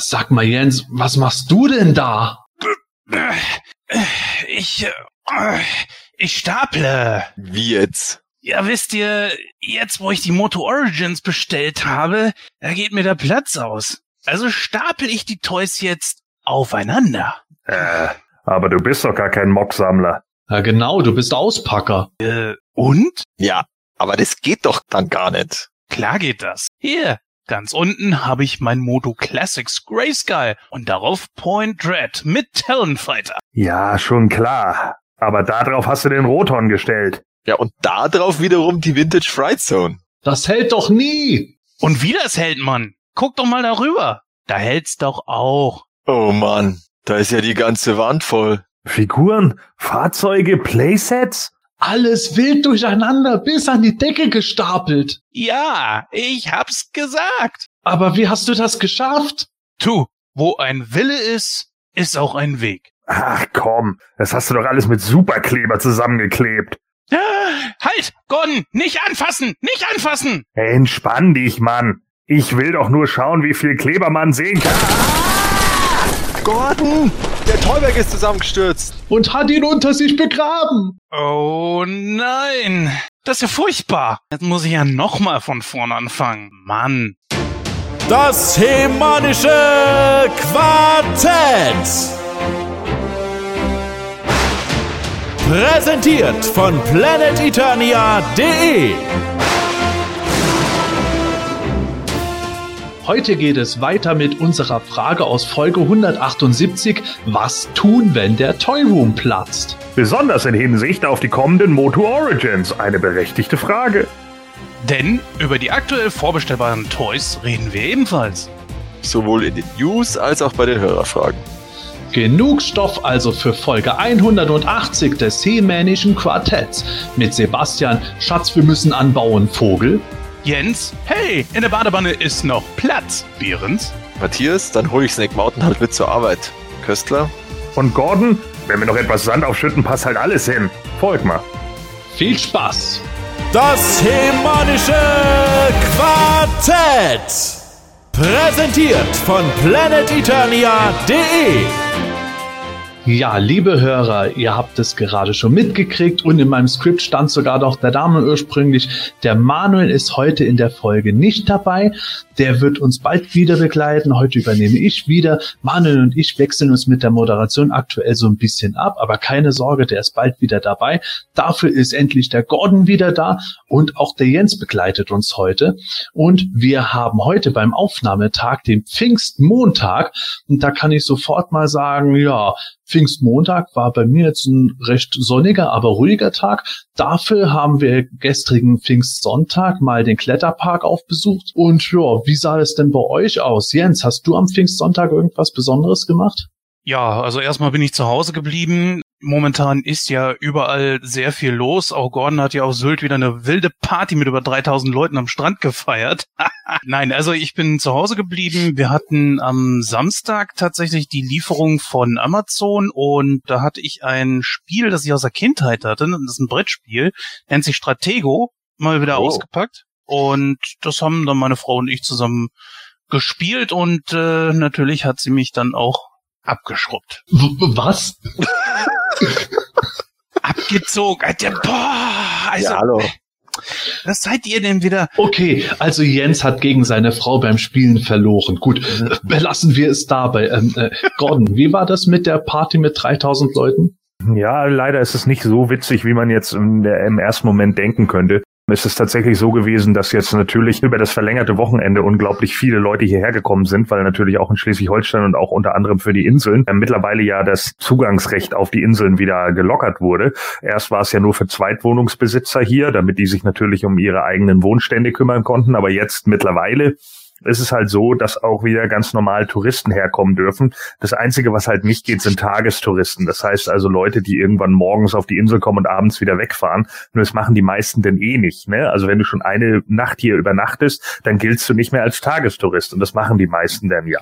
Sag mal, Jens, was machst du denn da? Ich, äh, ich staple. Wie jetzt? Ja, wisst ihr, jetzt wo ich die Moto Origins bestellt habe, da geht mir der Platz aus. Also stapel ich die Toys jetzt aufeinander. Äh, aber du bist doch gar kein Mocksammler. Ja, genau, du bist Auspacker. Äh, und? Ja, aber das geht doch dann gar nicht. Klar geht das. Hier, ganz unten habe ich mein Moto Classics Grayskull und darauf Point Red mit Talonfighter. Ja, schon klar. Aber darauf hast du den Roton gestellt. Ja, und da drauf wiederum die Vintage Fright Zone. Das hält doch nie. Und wie das hält man? Guck doch mal darüber. Da hält's doch auch. Oh Mann, da ist ja die ganze Wand voll. Figuren, Fahrzeuge, Playsets? Alles wild durcheinander, bis an die Decke gestapelt. Ja, ich hab's gesagt. Aber wie hast du das geschafft? Tu, wo ein Wille ist, ist auch ein Weg. Ach komm, das hast du doch alles mit Superkleber zusammengeklebt. Halt, Gordon, nicht anfassen, nicht anfassen. Entspann dich, Mann. Ich will doch nur schauen, wie viel Kleber man sehen kann. Gordon, der Teuberg ist zusammengestürzt. Und hat ihn unter sich begraben. Oh nein, das ist ja furchtbar. Jetzt muss ich ja nochmal von vorne anfangen. Mann. Das hemanische Quartett. Präsentiert von planeteternia.de. Heute geht es weiter mit unserer Frage aus Folge 178. Was tun, wenn der Toy Room platzt? Besonders in Hinsicht auf die kommenden Moto Origins. Eine berechtigte Frage. Denn über die aktuell vorbestellbaren Toys reden wir ebenfalls. Sowohl in den News als auch bei den Hörerfragen. Genug Stoff also für Folge 180 des Seemännischen Quartetts mit Sebastian Schatz, wir müssen anbauen, Vogel. Jens, hey, in der Badewanne ist noch Platz. Behrens, Matthias, dann hole ich Snake Mountain halt mit zur Arbeit. Köstler, Und Gordon, wenn wir noch etwas Sand aufschütten, passt halt alles hin. Folg mal. Viel Spaß! Das hemanische Quartett. Präsentiert von planeteternia.de. Ja, liebe Hörer, ihr habt es gerade schon mitgekriegt und in meinem Skript stand sogar noch der Name ursprünglich. Der Manuel ist heute in der Folge nicht dabei. Der wird uns bald wieder begleiten. Heute übernehme ich wieder. Manuel und ich wechseln uns mit der Moderation aktuell so ein bisschen ab, aber keine Sorge, der ist bald wieder dabei. Dafür ist endlich der Gordon wieder da und auch der Jens begleitet uns heute. Und wir haben heute beim Aufnahmetag den Pfingstmontag und da kann ich sofort mal sagen, ja, Pfingstmontag war bei mir jetzt ein recht sonniger, aber ruhiger Tag. Dafür haben wir gestrigen Pfingstsonntag mal den Kletterpark aufbesucht. Und ja, wie sah es denn bei euch aus? Jens, hast du am Pfingstsonntag irgendwas Besonderes gemacht? Ja, also erstmal bin ich zu Hause geblieben. Momentan ist ja überall sehr viel los. Auch Gordon hat ja auf Sylt wieder eine wilde Party mit über 3000 Leuten am Strand gefeiert. Nein, also ich bin zu Hause geblieben. Wir hatten am Samstag tatsächlich die Lieferung von Amazon und da hatte ich ein Spiel, das ich aus der Kindheit hatte. Das ist ein Brettspiel, nennt sich Stratego, mal wieder Oh. ausgepackt. Und das haben dann meine Frau und ich zusammen gespielt und äh, natürlich hat sie mich dann auch abgeschrubbt. W was? Abgezogen. Alter, boah, also, ja, hallo. was seid ihr denn wieder? Okay, also Jens hat gegen seine Frau beim Spielen verloren. Gut, belassen wir es dabei. Ähm, äh, Gordon, wie war das mit der Party mit 3000 Leuten? Ja, leider ist es nicht so witzig, wie man jetzt in der, im ersten Moment denken könnte. Es ist tatsächlich so gewesen, dass jetzt natürlich über das verlängerte Wochenende unglaublich viele Leute hierher gekommen sind, weil natürlich auch in Schleswig-Holstein und auch unter anderem für die Inseln äh, mittlerweile ja das Zugangsrecht auf die Inseln wieder gelockert wurde. Erst war es ja nur für Zweitwohnungsbesitzer hier, damit die sich natürlich um ihre eigenen Wohnstände kümmern konnten, aber jetzt mittlerweile ist es halt so, dass auch wieder ganz normal Touristen herkommen dürfen. Das Einzige, was halt nicht geht, sind Tagestouristen. Das heißt also Leute, die irgendwann morgens auf die Insel kommen und abends wieder wegfahren. Nur das machen die meisten denn eh nicht. Ne? Also wenn du schon eine Nacht hier übernachtest, dann giltst du nicht mehr als Tagestourist. Und das machen die meisten dann ja.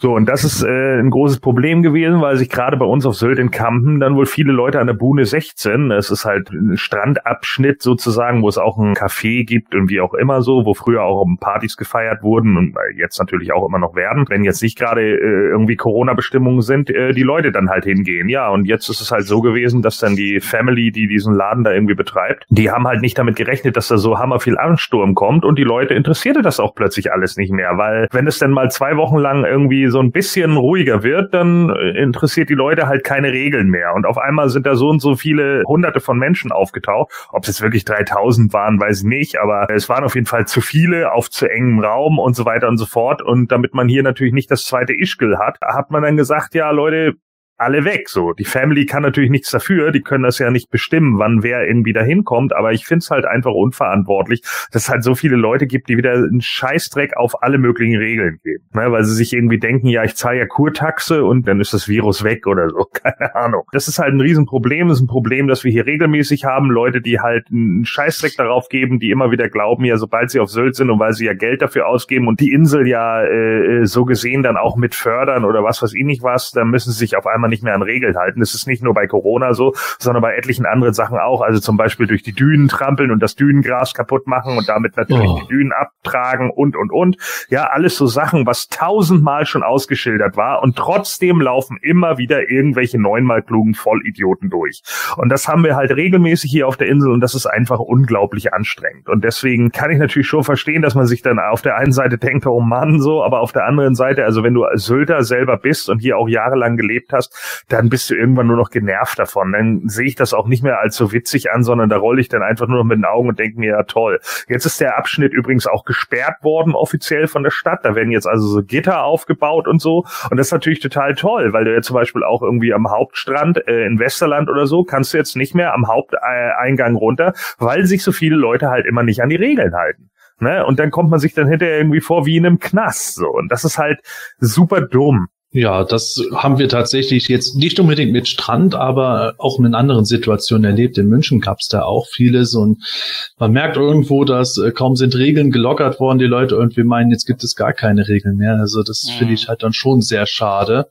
So, und das ist äh, ein großes Problem gewesen, weil sich gerade bei uns auf Sylt in Kampen dann wohl viele Leute an der Buhne 16, es ist halt ein Strandabschnitt sozusagen, wo es auch ein Café gibt und wie auch immer so, wo früher auch Partys gefeiert wurden und jetzt natürlich auch immer noch werden, wenn jetzt nicht gerade äh, irgendwie Corona-Bestimmungen sind, äh, die Leute dann halt hingehen. Ja, und jetzt ist es halt so gewesen, dass dann die Family, die diesen Laden da irgendwie betreibt, die haben halt nicht damit gerechnet, dass da so hammer viel Ansturm kommt und die Leute interessierte das auch plötzlich alles nicht mehr, weil wenn es denn mal zwei Wochen lang irgendwie so ein bisschen ruhiger wird, dann interessiert die Leute halt keine Regeln mehr. Und auf einmal sind da so und so viele hunderte von Menschen aufgetaucht. Ob es jetzt wirklich 3000 waren, weiß ich nicht, aber es waren auf jeden Fall zu viele auf zu engem Raum und so weiter und so fort. Und damit man hier natürlich nicht das zweite Ischgl hat, hat man dann gesagt, ja Leute, alle weg. So, die Family kann natürlich nichts dafür, die können das ja nicht bestimmen, wann wer irgendwie da hinkommt, aber ich find's halt einfach unverantwortlich, dass es halt so viele Leute gibt, die wieder einen Scheißdreck auf alle möglichen Regeln geben. Ne, weil sie sich irgendwie denken, ja, ich zahle ja Kurtaxe und dann ist das Virus weg oder so. Keine Ahnung. Das ist halt ein Riesenproblem. Das ist ein Problem, das wir hier regelmäßig haben. Leute, die halt einen Scheißdreck darauf geben, die immer wieder glauben, ja, sobald sie auf Sylt sind und weil sie ja Geld dafür ausgeben und die Insel ja äh, so gesehen dann auch mit fördern oder was weiß ich nicht was, dann müssen sie sich auf einmal man nicht mehr an Regeln halten. Das ist nicht nur bei Corona so, sondern bei etlichen anderen Sachen auch. Also zum Beispiel durch die Dünen trampeln und das Dünengras kaputt machen und damit natürlich oh. die Dünen abtragen und, und, und. Ja, alles so Sachen, was tausendmal schon ausgeschildert war und trotzdem laufen immer wieder irgendwelche neunmal klugen Vollidioten durch. Und das haben wir halt regelmäßig hier auf der Insel und das ist einfach unglaublich anstrengend. Und deswegen kann ich natürlich schon verstehen, dass man sich dann auf der einen Seite denkt, oh Mann, so, aber auf der anderen Seite, also wenn du als Sylter selber bist und hier auch jahrelang gelebt hast, dann bist du irgendwann nur noch genervt davon. Dann sehe ich das auch nicht mehr als so witzig an, sondern da rolle ich dann einfach nur noch mit den Augen und denke mir, ja toll. Jetzt ist der Abschnitt übrigens auch gesperrt worden offiziell von der Stadt. Da werden jetzt also so Gitter aufgebaut und so. Und das ist natürlich total toll, weil du ja zum Beispiel auch irgendwie am Hauptstrand äh, in Westerland oder so kannst du jetzt nicht mehr am Haupteingang runter, weil sich so viele Leute halt immer nicht an die Regeln halten. Ne? Und dann kommt man sich dann hinterher irgendwie vor wie in einem Knast. So. Und das ist halt super dumm. Ja, das haben wir tatsächlich jetzt nicht unbedingt mit Strand, aber auch in anderen Situationen erlebt. In München gab es da auch vieles und man merkt irgendwo, dass äh, kaum sind Regeln gelockert worden, die Leute irgendwie meinen, jetzt gibt es gar keine Regeln mehr. Also das mhm. finde ich halt dann schon sehr schade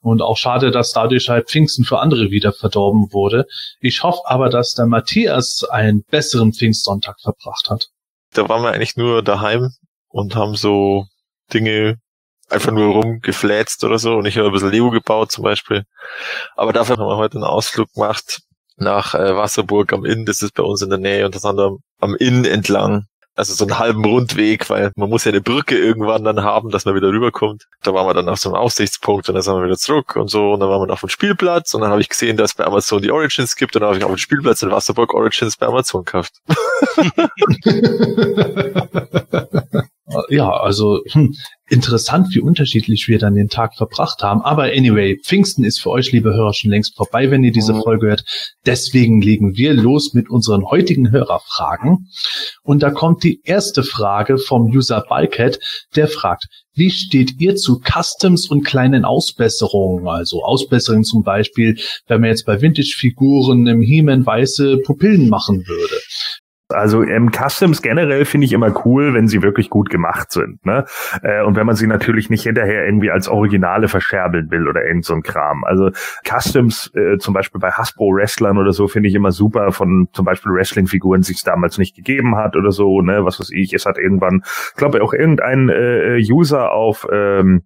und auch schade, dass dadurch halt Pfingsten für andere wieder verdorben wurde. Ich hoffe aber, dass der Matthias einen besseren Pfingstsonntag verbracht hat. Da waren wir eigentlich nur daheim und haben so Dinge einfach nur rumgefläzt oder so und ich habe ein bisschen Lego gebaut zum Beispiel. Aber dafür haben wir heute einen Ausflug gemacht nach äh, Wasserburg am Inn, das ist bei uns in der Nähe und das andere am Inn entlang. Also so einen halben Rundweg, weil man muss ja eine Brücke irgendwann dann haben, dass man wieder rüberkommt. Da waren wir dann auf so einem Aussichtspunkt und dann sind wir wieder zurück und so und dann waren wir auf dem Spielplatz und dann habe ich gesehen, dass es bei Amazon die Origins gibt und dann habe ich auf dem Spielplatz in Wasserburg Origins bei Amazon gekauft. ja, also hm, interessant, wie unterschiedlich wir dann den Tag verbracht haben. Aber anyway, Pfingsten ist für euch, liebe Hörer, schon längst vorbei, wenn ihr diese mhm. Folge hört. Deswegen legen wir los mit unseren heutigen Hörerfragen. Und da kommt die erste Frage vom User Balket, der fragt, wie steht ihr zu Customs und kleinen Ausbesserungen? Also Ausbesserungen zum Beispiel, wenn man jetzt bei Vintage-Figuren im He-Man weiße Pupillen machen würde. Also ähm, Customs generell finde ich immer cool, wenn sie wirklich gut gemacht sind. Ne? Äh, und wenn man sie natürlich nicht hinterher irgendwie als Originale verscherbeln will oder irgend so ein Kram. Also Customs, äh, zum Beispiel bei Hasbro Wrestlern oder so, finde ich immer super von zum Beispiel Wrestling-Figuren, es damals nicht gegeben hat oder so. Ne? Was weiß ich, es hat irgendwann, glaube ich, auch irgendein äh, User auf ähm,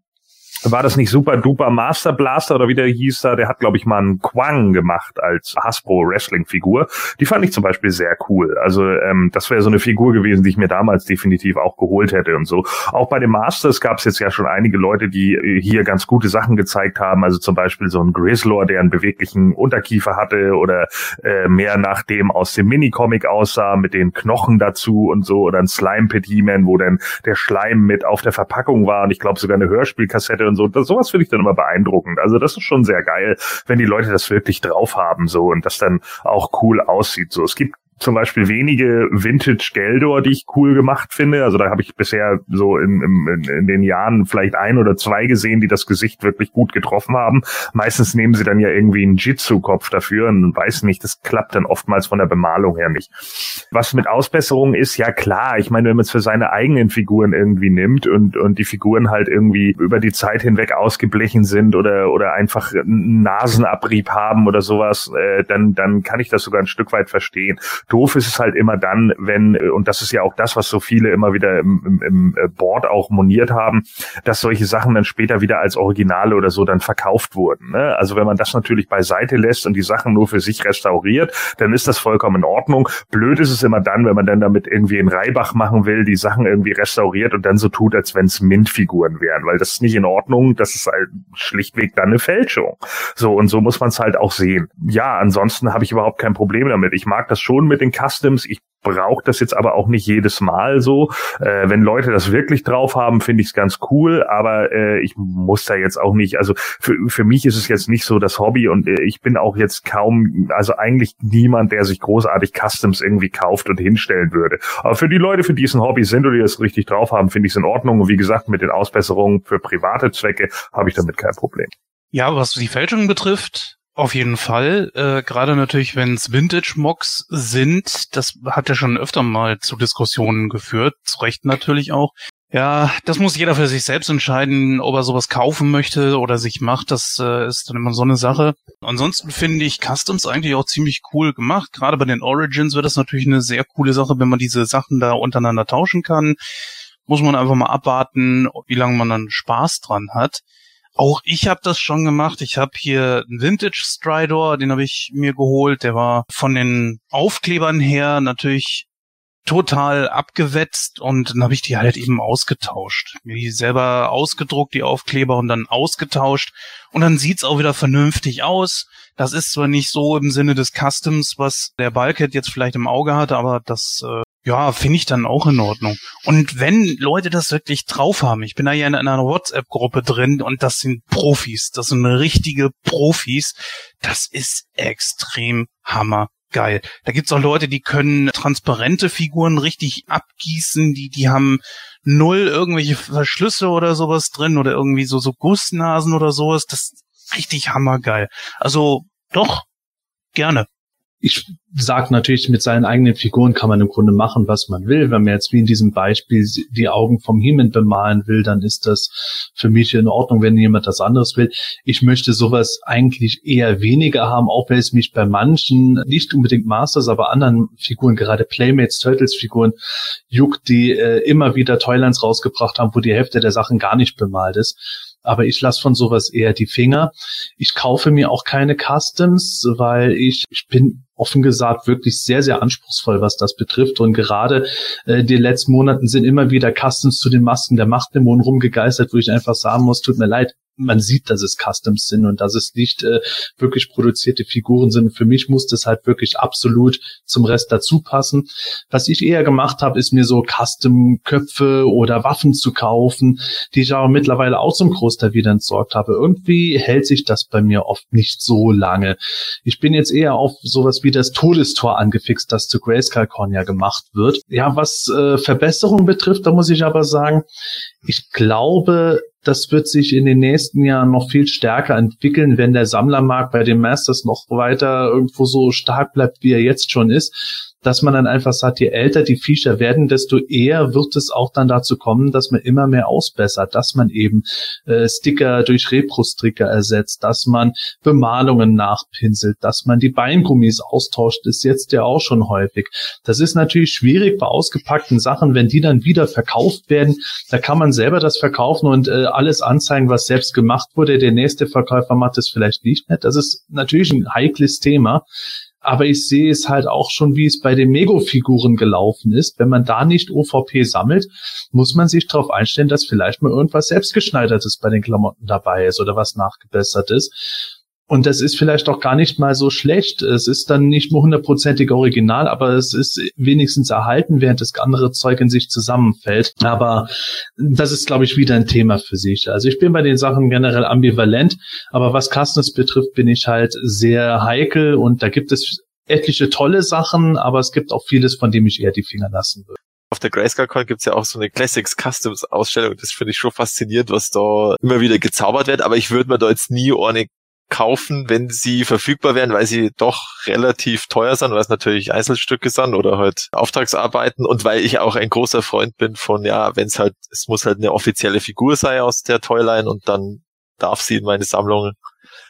war das nicht Super Duper Master Blaster oder wie der hieß da? Der hat, glaube ich, mal einen Quang gemacht als Hasbro Wrestling Figur. Die fand ich zum Beispiel sehr cool. Also ähm, das wäre so eine Figur gewesen, die ich mir damals definitiv auch geholt hätte und so. Auch bei den Masters gab es jetzt ja schon einige Leute, die äh, hier ganz gute Sachen gezeigt haben. Also zum Beispiel so ein Grizzlor, der einen beweglichen Unterkiefer hatte oder äh, mehr nach dem aus dem Minicomic aussah mit den Knochen dazu und so oder ein Slime Pit He-Man, wo dann der Schleim mit auf der Verpackung war und ich glaube sogar eine Hörspielkassette und so. Das, sowas finde ich dann immer beeindruckend. Also das ist schon sehr geil, wenn die Leute das wirklich drauf haben so und das dann auch cool aussieht. So, es gibt zum Beispiel wenige Vintage Geldor, die ich cool gemacht finde. Also da habe ich bisher so in, in, in den Jahren vielleicht ein oder zwei gesehen, die das Gesicht wirklich gut getroffen haben. Meistens nehmen sie dann ja irgendwie einen Jitsu-Kopf dafür und weiß nicht, das klappt dann oftmals von der Bemalung her nicht. Was mit Ausbesserungen ist, ja klar, ich meine, wenn man es für seine eigenen Figuren irgendwie nimmt und, und die Figuren halt irgendwie über die Zeit hinweg ausgeblichen sind oder, oder einfach einen Nasenabrieb haben oder sowas, äh, dann, dann kann ich das sogar ein Stück weit verstehen. Doof ist es halt immer dann, wenn, äh, und das ist ja auch das, was so viele immer wieder im, im, im äh, Board auch moniert haben, dass solche Sachen dann später wieder als Originale oder so dann verkauft wurden. Ne? Also wenn man das natürlich beiseite lässt und die Sachen nur für sich restauriert, dann ist das vollkommen in Ordnung. Blöd ist es immer dann, wenn man dann damit irgendwie in Reibach machen will, die Sachen irgendwie restauriert und dann so tut, als wenn es Mint-Figuren wären, weil das ist nicht in Ordnung, das ist halt schlichtweg dann eine Fälschung. So, und so muss man es halt auch sehen. Ja, ansonsten habe ich überhaupt kein Problem damit. Ich mag das schon mit den Customs. Ich brauche das jetzt aber auch nicht jedes Mal so. Äh, wenn Leute das wirklich drauf haben, finde ich es ganz cool, aber äh, ich muss da jetzt auch nicht, also für, für mich ist es jetzt nicht so das Hobby und äh, ich bin auch jetzt kaum, also eigentlich niemand, der sich großartig Customs irgendwie kauft und hinstellen würde. Aber für die Leute, für die es ein Hobby sind oder die das richtig drauf haben, finde ich es in Ordnung. Und wie gesagt, mit den Ausbesserungen für private Zwecke habe ich damit kein Problem. Ja, was die Fälschung betrifft, auf jeden Fall. Äh, Gerade natürlich, wenn es Vintage-Mocks sind, das hat ja schon öfter mal zu Diskussionen geführt, zu Recht natürlich auch. Ja, das muss jeder für sich selbst entscheiden, ob er sowas kaufen möchte oder sich macht. Das äh, ist dann immer so eine Sache. Ansonsten finde ich Customs eigentlich auch ziemlich cool gemacht. Gerade bei den Origins wird das natürlich eine sehr coole Sache, wenn man diese Sachen da untereinander tauschen kann. Muss man einfach mal abwarten, wie lange man dann Spaß dran hat. Auch ich habe das schon gemacht. Ich habe hier einen Vintage Stridor, den habe ich mir geholt. Der war von den Aufklebern her natürlich total abgewetzt und dann habe ich die halt eben ausgetauscht. Mir die selber ausgedruckt, die Aufkleber und dann ausgetauscht und dann sieht's auch wieder vernünftig aus. Das ist zwar nicht so im Sinne des Customs, was der Bulkhead jetzt vielleicht im Auge hatte, aber das äh, ja, finde ich dann auch in Ordnung. Und wenn Leute das wirklich drauf haben, ich bin da ja in einer WhatsApp-Gruppe drin und das sind Profis, das sind richtige Profis, das ist extrem hammergeil. Da gibt's auch Leute, die können transparente Figuren richtig abgießen, die, die haben null irgendwelche Verschlüsse oder sowas drin oder irgendwie so, so Gussnasen oder sowas. Das ist richtig hammergeil. Also, doch, gerne ich sag natürlich, mit seinen eigenen Figuren kann man im Grunde machen, was man will. Wenn man jetzt wie in diesem Beispiel die Augen vom Heeman bemalen will, dann ist das für mich in Ordnung, wenn jemand das anderes will. Ich möchte sowas eigentlich eher weniger haben, auch wenn es mich bei manchen, nicht unbedingt Masters, aber anderen Figuren, gerade Playmates, Turtles Figuren, juckt, die äh, immer wieder Toylands rausgebracht haben, wo die Hälfte der Sachen gar nicht bemalt ist aber ich lasse von sowas eher die Finger. Ich kaufe mir auch keine Customs, weil ich, ich bin offen gesagt wirklich sehr, sehr anspruchsvoll, was das betrifft. Und gerade äh, die letzten Monaten sind immer wieder Customs zu den Masken der Machtdämonen rumgegeistert, wo ich einfach sagen muss, tut mir leid, man sieht, dass es Customs sind und dass es nicht äh, wirklich produzierte Figuren sind. Für mich muss das halt wirklich absolut zum Rest dazu passen. Was ich eher gemacht habe, ist mir so Custom-Köpfe oder Waffen zu kaufen, die ich aber mittlerweile auch zum Großteil wieder entsorgt habe. Irgendwie hält sich das bei mir oft nicht so lange. Ich bin jetzt eher auf sowas wie das Todestor angefixt, das zu Grayskull Con ja gemacht wird. Ja, was äh, Verbesserungen betrifft, da muss ich aber sagen, ich glaube, das wird sich in den nächsten Jahren noch viel stärker entwickeln, wenn der Sammlermarkt bei den Masters noch weiter irgendwo so stark bleibt, wie er jetzt schon ist dass man dann einfach sagt, je älter die Feature werden, desto eher wird es auch dann dazu kommen, dass man immer mehr ausbessert, dass man eben äh, Sticker durch Repro-Sticker ersetzt, dass man Bemalungen nachpinselt, dass man die Beingummis austauscht, ist jetzt ja auch schon häufig. Das ist natürlich schwierig bei ausgepackten Sachen, wenn die dann wieder verkauft werden, da kann man selber das verkaufen und äh, alles anzeigen, was selbst gemacht wurde. Der nächste Verkäufer macht es vielleicht nicht mehr. Das ist natürlich ein heikles Thema. Aber ich sehe es halt auch schon, wie es bei den Mego-Figuren gelaufen ist. Wenn man da nicht OVP sammelt, muss man sich darauf einstellen, dass vielleicht mal irgendwas selbstgeschneidertes bei den Klamotten dabei ist oder was nachgebessert ist. Und das ist vielleicht auch gar nicht mal so schlecht. Es ist dann nicht nur hundertprozentig original, aber es ist wenigstens erhalten, während das andere Zeug in sich zusammenfällt. Aber das ist, glaube ich, wieder ein Thema für sich. Also ich bin bei den Sachen generell ambivalent, aber was Customs betrifft, bin ich halt sehr heikel und da gibt es etliche tolle Sachen, aber es gibt auch vieles, von dem ich eher die Finger lassen würde. Auf der GrayscaleCon gibt's ja auch so eine Classics Customs Ausstellung. Das finde ich schon faszinierend, was da immer wieder gezaubert wird. Aber ich würde mir da jetzt nie ohne kaufen, wenn sie verfügbar wären, weil sie doch relativ teuer sind, weil es natürlich Einzelstücke sind oder halt Auftragsarbeiten und weil ich auch ein großer Freund bin von, ja, wenn es halt, es muss halt eine offizielle Figur sein aus der Toyline und dann darf sie in meine Sammlung.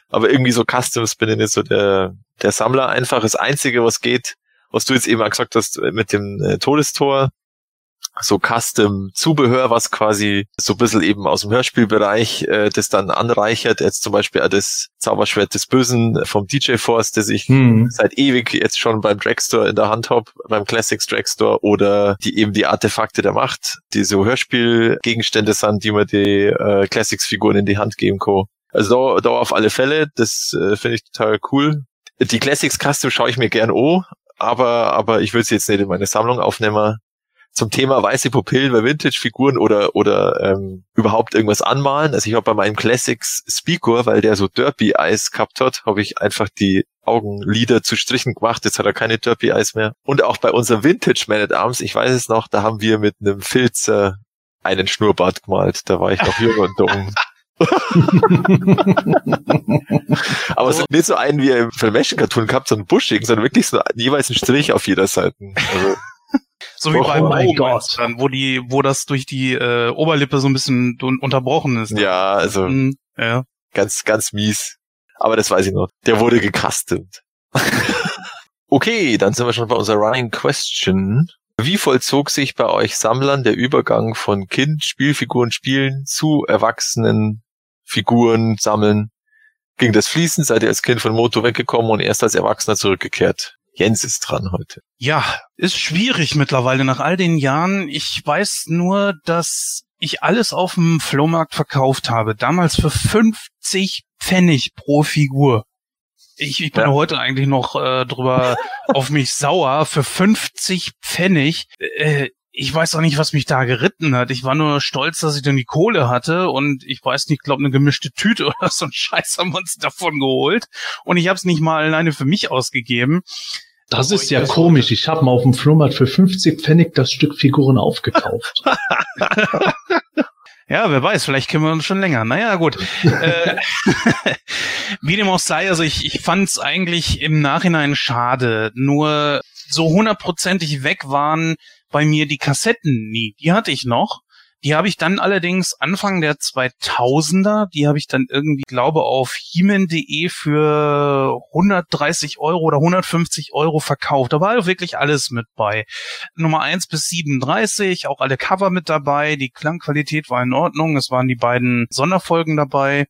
Aber irgendwie so Customs bin ich nicht so der, der Sammler. Einfach das Einzige, was geht, was du jetzt eben auch gesagt hast mit dem äh, Todestor, so Custom-Zubehör, was quasi so ein bisschen eben aus dem Hörspielbereich äh, das dann anreichert. Jetzt zum Beispiel auch das Zauberschwert des Bösen vom DJ Force, das ich hm. seit ewig jetzt schon beim Dragstore in der Hand habe, beim Classics Dragstore oder die eben die Artefakte der Macht, die so Hörspielgegenstände sind, die man die äh, Classics-Figuren in die Hand geben kann. Also da, da auf alle Fälle, das äh, finde ich total cool. Die Classics Custom schaue ich mir gern an, aber, aber ich würde sie jetzt nicht in meine Sammlung aufnehmen zum Thema weiße Pupillen bei Vintage-Figuren oder oder ähm, überhaupt irgendwas anmalen. Also ich habe bei meinem Classics Speaker, weil der so Derpy Eyes gehabt hat, habe ich einfach die Augenlider zu Strichen gemacht. Jetzt hat er keine Derpy Eyes mehr. Und auch bei unserem Vintage Man at Arms, ich weiß es noch, da haben wir mit einem Filzer einen Schnurrbart gemalt. Da war ich noch jung und dumm. Aber so nicht so einen wie im Filmation-Cartoon gehabt, so einen buschigen, sondern wirklich so jeweils einen Strich auf jeder Seite. Also so wie oh beim Augenmonstern, wo die, wo das durch die äh, Oberlippe so ein bisschen unterbrochen ist. Ja, also mhm, ja. ganz, ganz mies. Aber das weiß ich noch. Der wurde gecustomt. okay, dann sind wir schon bei unserer Running Question. Wie vollzog sich bei euch Sammlern der Übergang von Kind, Spielfiguren spielen zu erwachsenen Figuren sammeln? Ging das fließend? Seid ihr als Kind von Moto weggekommen und erst als Erwachsener zurückgekehrt? Jens ist dran heute. Ja, ist schwierig mittlerweile nach all den Jahren. Ich weiß nur, dass ich alles auf dem Flohmarkt verkauft habe. Damals für 50 Pfennig pro Figur. Ich, ich bin ja. heute eigentlich noch äh, drüber auf mich sauer. Für 50 Pfennig. Äh, ich weiß auch nicht, was mich da geritten hat. Ich war nur stolz, dass ich dann die Kohle hatte und ich weiß nicht, glaube eine gemischte Tüte oder so ein Scheiß haben wir uns davon geholt und ich habe es nicht mal alleine für mich ausgegeben. Das ist ja komisch. Ich habe mal auf dem Flohmarkt für 50 Pfennig das Stück Figuren aufgekauft. Ja, wer weiß, vielleicht kennen wir uns schon länger. Naja, gut. äh, wie dem auch sei, also ich, ich fand es eigentlich im Nachhinein schade. Nur so hundertprozentig weg waren bei mir die Kassetten nie. Die hatte ich noch. Die habe ich dann allerdings Anfang der 2000er, die habe ich dann irgendwie, glaube auf himen.de für 130 Euro oder 150 Euro verkauft. Da war wirklich alles mit bei. Nummer 1 bis 37, auch alle Cover mit dabei. Die Klangqualität war in Ordnung. Es waren die beiden Sonderfolgen dabei.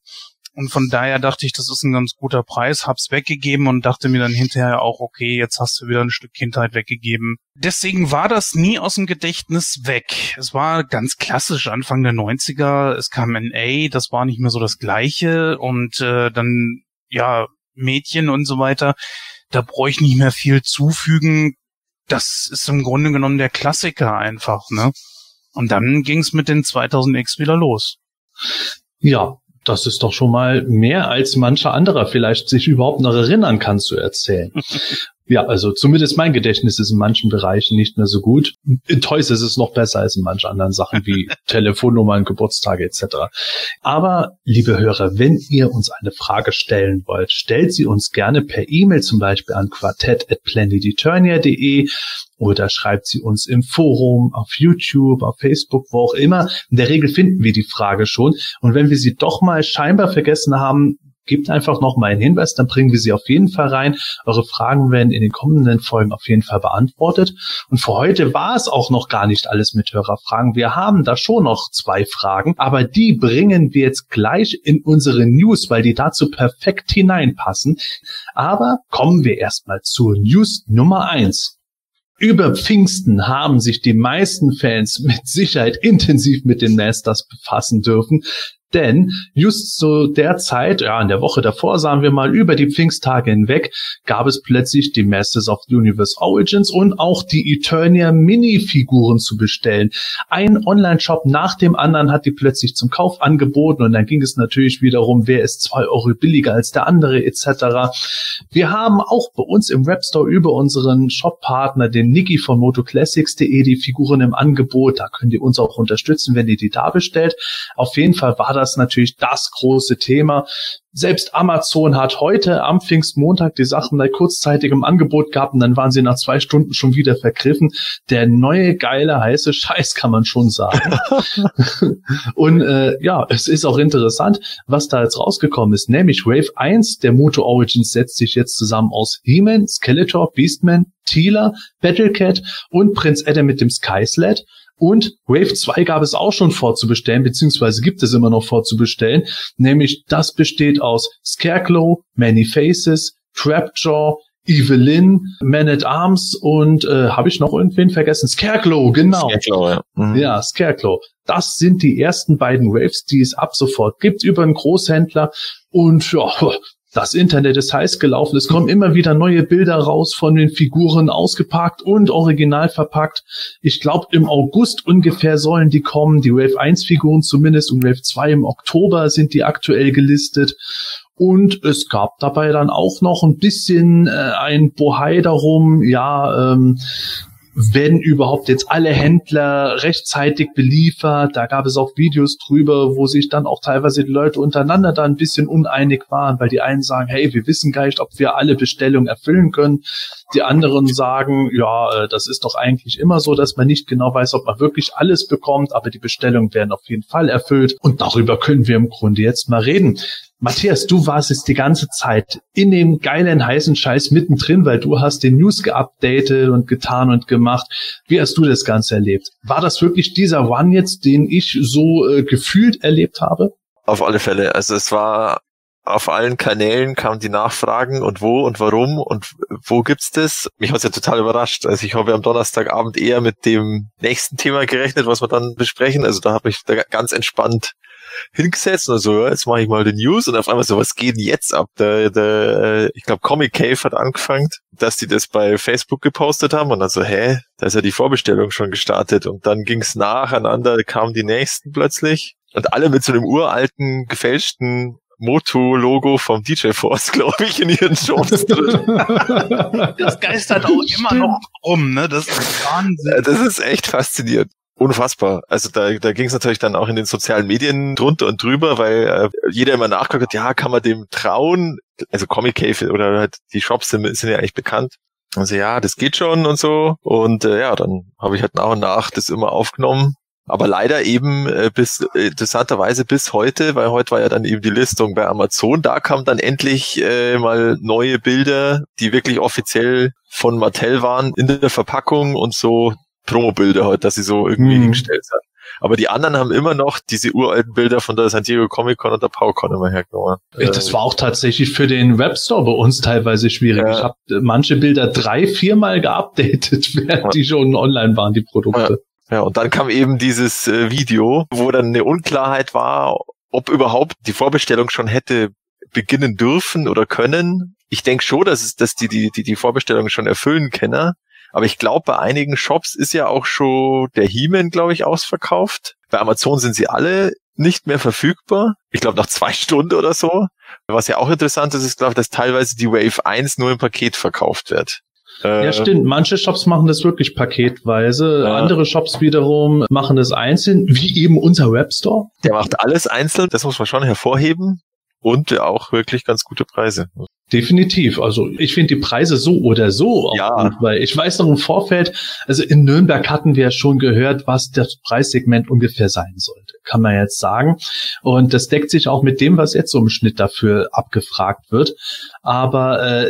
Und von daher dachte ich, das ist ein ganz guter Preis, hab's weggegeben und dachte mir dann hinterher auch, okay, jetzt hast du wieder ein Stück Kindheit weggegeben. Deswegen war das nie aus dem Gedächtnis weg. Es war ganz klassisch Anfang der 90er, es kam NA, das war nicht mehr so das gleiche und äh, dann, ja, Mädchen und so weiter. Da brauche ich nicht mehr viel zufügen. Das ist im Grunde genommen der Klassiker einfach, ne? Und dann ging's mit den 2000X wieder los. Ja, das ist doch schon mal mehr als mancher anderer vielleicht sich überhaupt noch erinnern kann zu erzählen. ja, also zumindest mein Gedächtnis ist in manchen Bereichen nicht mehr so gut. In Toys ist es noch besser als in manchen anderen Sachen wie Telefonnummern, Geburtstage etc. Aber, liebe Hörer, wenn ihr uns eine Frage stellen wollt, stellt sie uns gerne per E-Mail zum Beispiel an quartett.planeteturnia.de oder schreibt sie uns im Forum, auf YouTube, auf Facebook, wo auch immer. In der Regel finden wir die Frage schon. Und wenn wir sie doch mal scheinbar vergessen haben, gebt einfach noch mal einen Hinweis, dann bringen wir sie auf jeden Fall rein. Eure Fragen werden in den kommenden Folgen auf jeden Fall beantwortet. Und für heute war es auch noch gar nicht alles mit Hörerfragen. Wir haben da schon noch zwei Fragen, aber die bringen wir jetzt gleich in unsere News, weil die dazu perfekt hineinpassen. Aber kommen wir erstmal zur News Nummer eins. Über Pfingsten haben sich die meisten Fans mit Sicherheit intensiv mit den Masters befassen dürfen. Denn just zu der Zeit, ja, in der Woche davor, sagen wir mal, über die Pfingsttage hinweg, gab es plötzlich die Masters of the Universe Origins und auch die Eternia Minifiguren zu bestellen. Ein Online-Shop nach dem anderen hat die plötzlich zum Kauf angeboten und dann ging es natürlich wiederum, wer ist zwei Euro billiger als der andere etc. Wir haben auch bei uns im Webstore über unseren Shop-Partner, den Niki von MotoClassics.de, die Figuren im Angebot. Da könnt ihr uns auch unterstützen, wenn ihr die da bestellt. Auf jeden Fall war das natürlich das große Thema. Selbst Amazon hat heute am Pfingstmontag die Sachen mal kurzzeitig im Angebot gehabt und dann waren sie nach zwei Stunden schon wieder vergriffen. Der neue geile heiße Scheiß kann man schon sagen. und äh, ja, es ist auch interessant, was da jetzt rausgekommen ist. Nämlich Wave 1 der Moto Origins setzt sich jetzt zusammen aus He-Man, Skeletor, Beastman, Teela, Battlecat und Prinz Adam mit dem Sky Sled. Und Wave 2 gab es auch schon vorzubestellen, beziehungsweise gibt es immer noch vorzubestellen. Nämlich das besteht aus Scarecrow, Many Faces, Trapjaw, Evelyn, Man at Arms und äh, habe ich noch irgendwen vergessen? Scarecrow, genau. Scarecrow, ja. Mhm. ja, Scarecrow. Das sind die ersten beiden Waves, die es ab sofort gibt über einen Großhändler. Und ja, das Internet ist heiß gelaufen. Es kommen immer wieder neue Bilder raus von den Figuren ausgepackt und original verpackt. Ich glaube, im August ungefähr sollen die kommen. Die Wave 1 Figuren zumindest und Wave 2 im Oktober sind die aktuell gelistet. Und es gab dabei dann auch noch ein bisschen äh, ein Bohai darum, ja, ähm, wenn überhaupt jetzt alle Händler rechtzeitig beliefert. Da gab es auch Videos drüber, wo sich dann auch teilweise die Leute untereinander da ein bisschen uneinig waren, weil die einen sagen, hey, wir wissen gar nicht, ob wir alle Bestellungen erfüllen können. Die anderen sagen, ja, äh, das ist doch eigentlich immer so, dass man nicht genau weiß, ob man wirklich alles bekommt, aber die Bestellungen werden auf jeden Fall erfüllt. Und darüber können wir im Grunde jetzt mal reden. Matthias, du warst jetzt die ganze Zeit in dem geilen heißen Scheiß mittendrin, weil du hast den News geupdatet und getan und gemacht. Wie hast du das Ganze erlebt? War das wirklich dieser One jetzt, den ich so äh, gefühlt erlebt habe? Auf alle Fälle. Also es war auf allen Kanälen kamen die Nachfragen und wo und warum und wo gibt's das? Mich hat's ja total überrascht. Also ich habe am Donnerstagabend eher mit dem nächsten Thema gerechnet, was wir dann besprechen. Also da habe ich da ganz entspannt hingesetzt und so, ja, jetzt mache ich mal die News und auf einmal so, was geht denn jetzt ab? Der, der, ich glaube, Comic Cave hat angefangen, dass die das bei Facebook gepostet haben und dann so, hä, da ist ja die Vorbestellung schon gestartet und dann ging's nacheinander, kamen die nächsten plötzlich und alle mit so einem uralten, gefälschten Moto-Logo vom DJ Force, glaube ich, in ihren Shows drin. Das geistert auch immer noch rum, ne? Das ist Wahnsinn. Das ist echt faszinierend. Unfassbar. Also da, da ging es natürlich dann auch in den sozialen Medien drunter und drüber, weil äh, jeder immer nachgeguckt hat, ja, kann man dem trauen? Also Comic Cave oder halt die Shops sind, sind ja eigentlich bekannt. Also ja, das geht schon und so. Und äh, ja, dann habe ich halt nach und nach das immer aufgenommen. Aber leider eben äh, bis äh, interessanterweise bis heute, weil heute war ja dann eben die Listung bei Amazon. Da kamen dann endlich äh, mal neue Bilder, die wirklich offiziell von Mattel waren in der Verpackung und so Promo-Bilder halt, dass sie so irgendwie mhm. hingestellt sind. Aber die anderen haben immer noch diese uralten Bilder von der San Diego Comic Con und der PowerCon immer hergenommen. Das war auch tatsächlich für den Webstore bei uns teilweise schwierig. Ja. Ich habe manche Bilder drei, viermal geupdatet, während ja. die schon online waren, die Produkte. Ja. ja, und dann kam eben dieses äh, Video, wo dann eine Unklarheit war, ob überhaupt die Vorbestellung schon hätte beginnen dürfen oder können. Ich denke schon, dass es, dass die, die, die, die Vorbestellung schon erfüllen können. Aber ich glaube, bei einigen Shops ist ja auch schon der He-Man, glaube ich, ausverkauft. Bei Amazon sind sie alle nicht mehr verfügbar. Ich glaube, nach zwei Stunden oder so. Was ja auch interessant ist, ist, glaube ich, dass teilweise die Wave 1 nur im Paket verkauft wird. Ja, äh, stimmt. Manche Shops machen das wirklich paketweise. Ja. Andere Shops wiederum machen das einzeln, wie eben unser Webstore. Der macht alles einzeln. Das muss man schon hervorheben. Und auch wirklich ganz gute Preise. Definitiv. Also ich finde die Preise so oder so ja. gut, weil ich weiß noch im Vorfeld, also in Nürnberg hatten wir ja schon gehört, was das Preissegment ungefähr sein sollte, kann man jetzt sagen. Und das deckt sich auch mit dem, was jetzt so im Schnitt dafür abgefragt wird. Aber äh,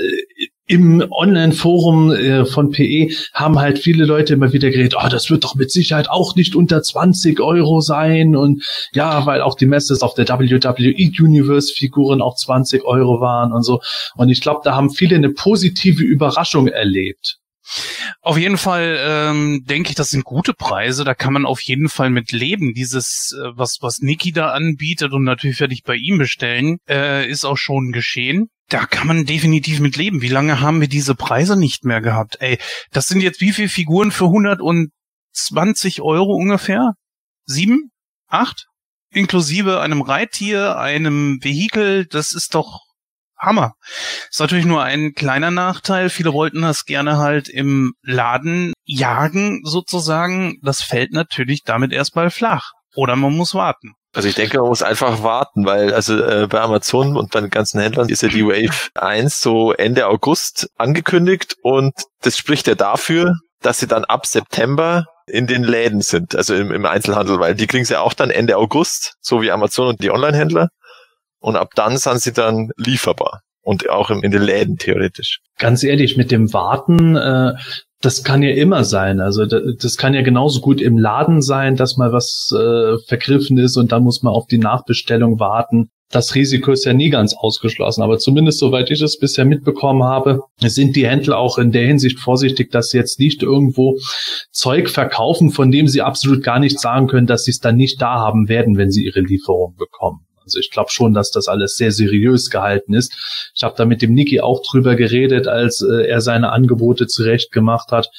im Online-Forum äh, von PE haben halt viele Leute immer wieder geredet, oh, das wird doch mit Sicherheit auch nicht unter 20 Euro sein und ja, weil auch die Messes auf der WWE Universe Figuren auch 20 Euro waren und so. Und ich glaube, da haben viele eine positive Überraschung erlebt. Auf jeden Fall ähm, denke ich, das sind gute Preise. Da kann man auf jeden Fall mit leben. Dieses, äh, was was Niki da anbietet und natürlich werde ich bei ihm bestellen, äh, ist auch schon geschehen. Da kann man definitiv mit leben. Wie lange haben wir diese Preise nicht mehr gehabt? Ey, das sind jetzt wie viele Figuren für 120 Euro ungefähr? Sieben? Acht? Inklusive einem Reittier, einem Vehikel. Das ist doch Hammer. Ist natürlich nur ein kleiner Nachteil. Viele wollten das gerne halt im Laden jagen, sozusagen. Das fällt natürlich damit erstmal flach. Oder man muss warten. Also ich denke, man muss einfach warten, weil also äh, bei Amazon und bei den ganzen Händlern ist ja die Wave 1 so Ende August angekündigt und das spricht ja dafür, dass sie dann ab September in den Läden sind, also im, im Einzelhandel, weil die kriegen sie auch dann Ende August, so wie Amazon und die Online-Händler. Und ab dann sind sie dann lieferbar. Und auch in den Läden theoretisch. Ganz ehrlich, mit dem Warten, äh, das kann ja immer sein. Also das kann ja genauso gut im Laden sein, dass mal was äh, vergriffen ist und dann muss man auf die Nachbestellung warten. Das Risiko ist ja nie ganz ausgeschlossen, aber zumindest soweit ich es bisher mitbekommen habe, sind die Händler auch in der Hinsicht vorsichtig, dass sie jetzt nicht irgendwo Zeug verkaufen, von dem sie absolut gar nicht sagen können, dass sie es dann nicht da haben werden, wenn sie ihre Lieferung bekommen. Also ich glaube schon, dass das alles sehr seriös gehalten ist. Ich habe da mit dem Niki auch drüber geredet, als äh, er seine Angebote zurecht gemacht hat.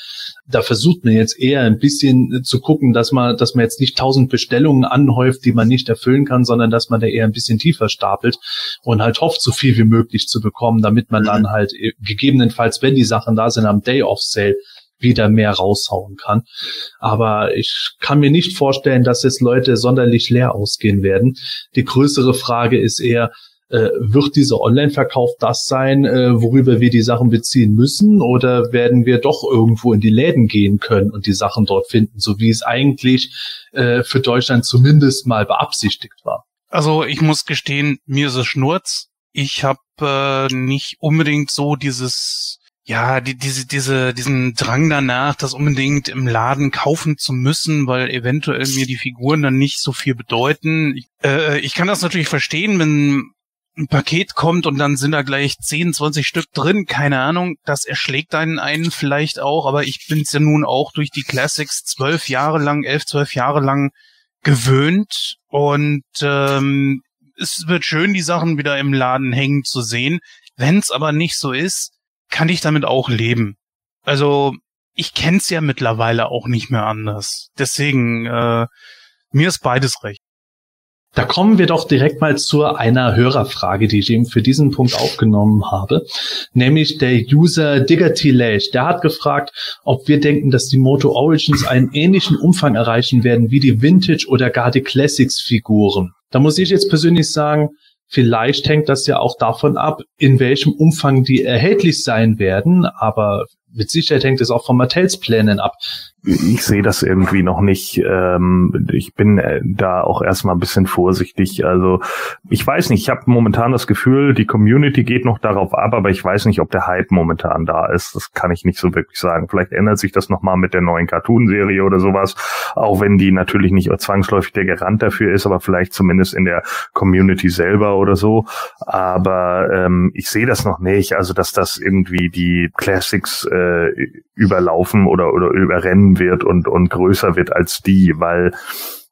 Da versucht man jetzt eher ein bisschen äh, zu gucken, dass man, dass man jetzt nicht tausend Bestellungen anhäuft, die man nicht erfüllen kann, sondern dass man da eher ein bisschen tiefer stapelt und halt hofft, so viel wie möglich zu bekommen, damit man dann halt äh, gegebenenfalls, wenn die Sachen da sind, am Day of Sale wieder mehr raushauen kann. Aber ich kann mir nicht vorstellen, dass jetzt Leute sonderlich leer ausgehen werden. Die größere Frage ist eher, äh, wird dieser Online-Verkauf das sein, äh, worüber wir die Sachen beziehen müssen, oder werden wir doch irgendwo in die Läden gehen können und die Sachen dort finden, so wie es eigentlich äh, für Deutschland zumindest mal beabsichtigt war? Also ich muss gestehen, mir ist es Schnurz. Ich habe äh, nicht unbedingt so dieses ja, die, diese, diese, diesen Drang danach, das unbedingt im Laden kaufen zu müssen, weil eventuell mir die Figuren dann nicht so viel bedeuten. Ich, äh, ich kann das natürlich verstehen, wenn ein Paket kommt und dann sind da gleich 10, 20 Stück drin, keine Ahnung, das erschlägt einen einen vielleicht auch, aber ich bin's ja nun auch durch die Classics zwölf Jahre lang, elf, zwölf Jahre lang gewöhnt und ähm, es wird schön, die Sachen wieder im Laden hängen zu sehen. Wenn's aber nicht so ist, kann ich damit auch leben. Also ich kenn's ja mittlerweile auch nicht mehr anders. Deswegen, äh, mir ist beides recht. Da kommen wir doch direkt mal zu einer Hörerfrage, die ich eben für diesen Punkt aufgenommen habe. Nämlich der User Diggerty Lash. Der hat gefragt, ob wir denken, dass die Moto Origins einen ähnlichen Umfang erreichen werden wie die Vintage oder gar die Classics Figuren. Da muss ich jetzt persönlich sagen, Vielleicht hängt das ja auch davon ab, in welchem Umfang die erhältlich sein werden, aber mit Sicherheit hängt es auch von Mattels Plänen ab ich sehe das irgendwie noch nicht. Ähm, ich bin äh, da auch erstmal ein bisschen vorsichtig. Also ich weiß nicht, ich habe momentan das Gefühl, die Community geht noch darauf ab, aber ich weiß nicht, ob der Hype momentan da ist. Das kann ich nicht so wirklich sagen. Vielleicht ändert sich das nochmal mit der neuen Cartoon-Serie oder sowas, auch wenn die natürlich nicht zwangsläufig der Garant dafür ist, aber vielleicht zumindest in der Community selber oder so. Aber ähm, ich sehe das noch nicht. Also dass das irgendwie die Classics äh, überlaufen oder, oder überrennen wird und, und größer wird als die, weil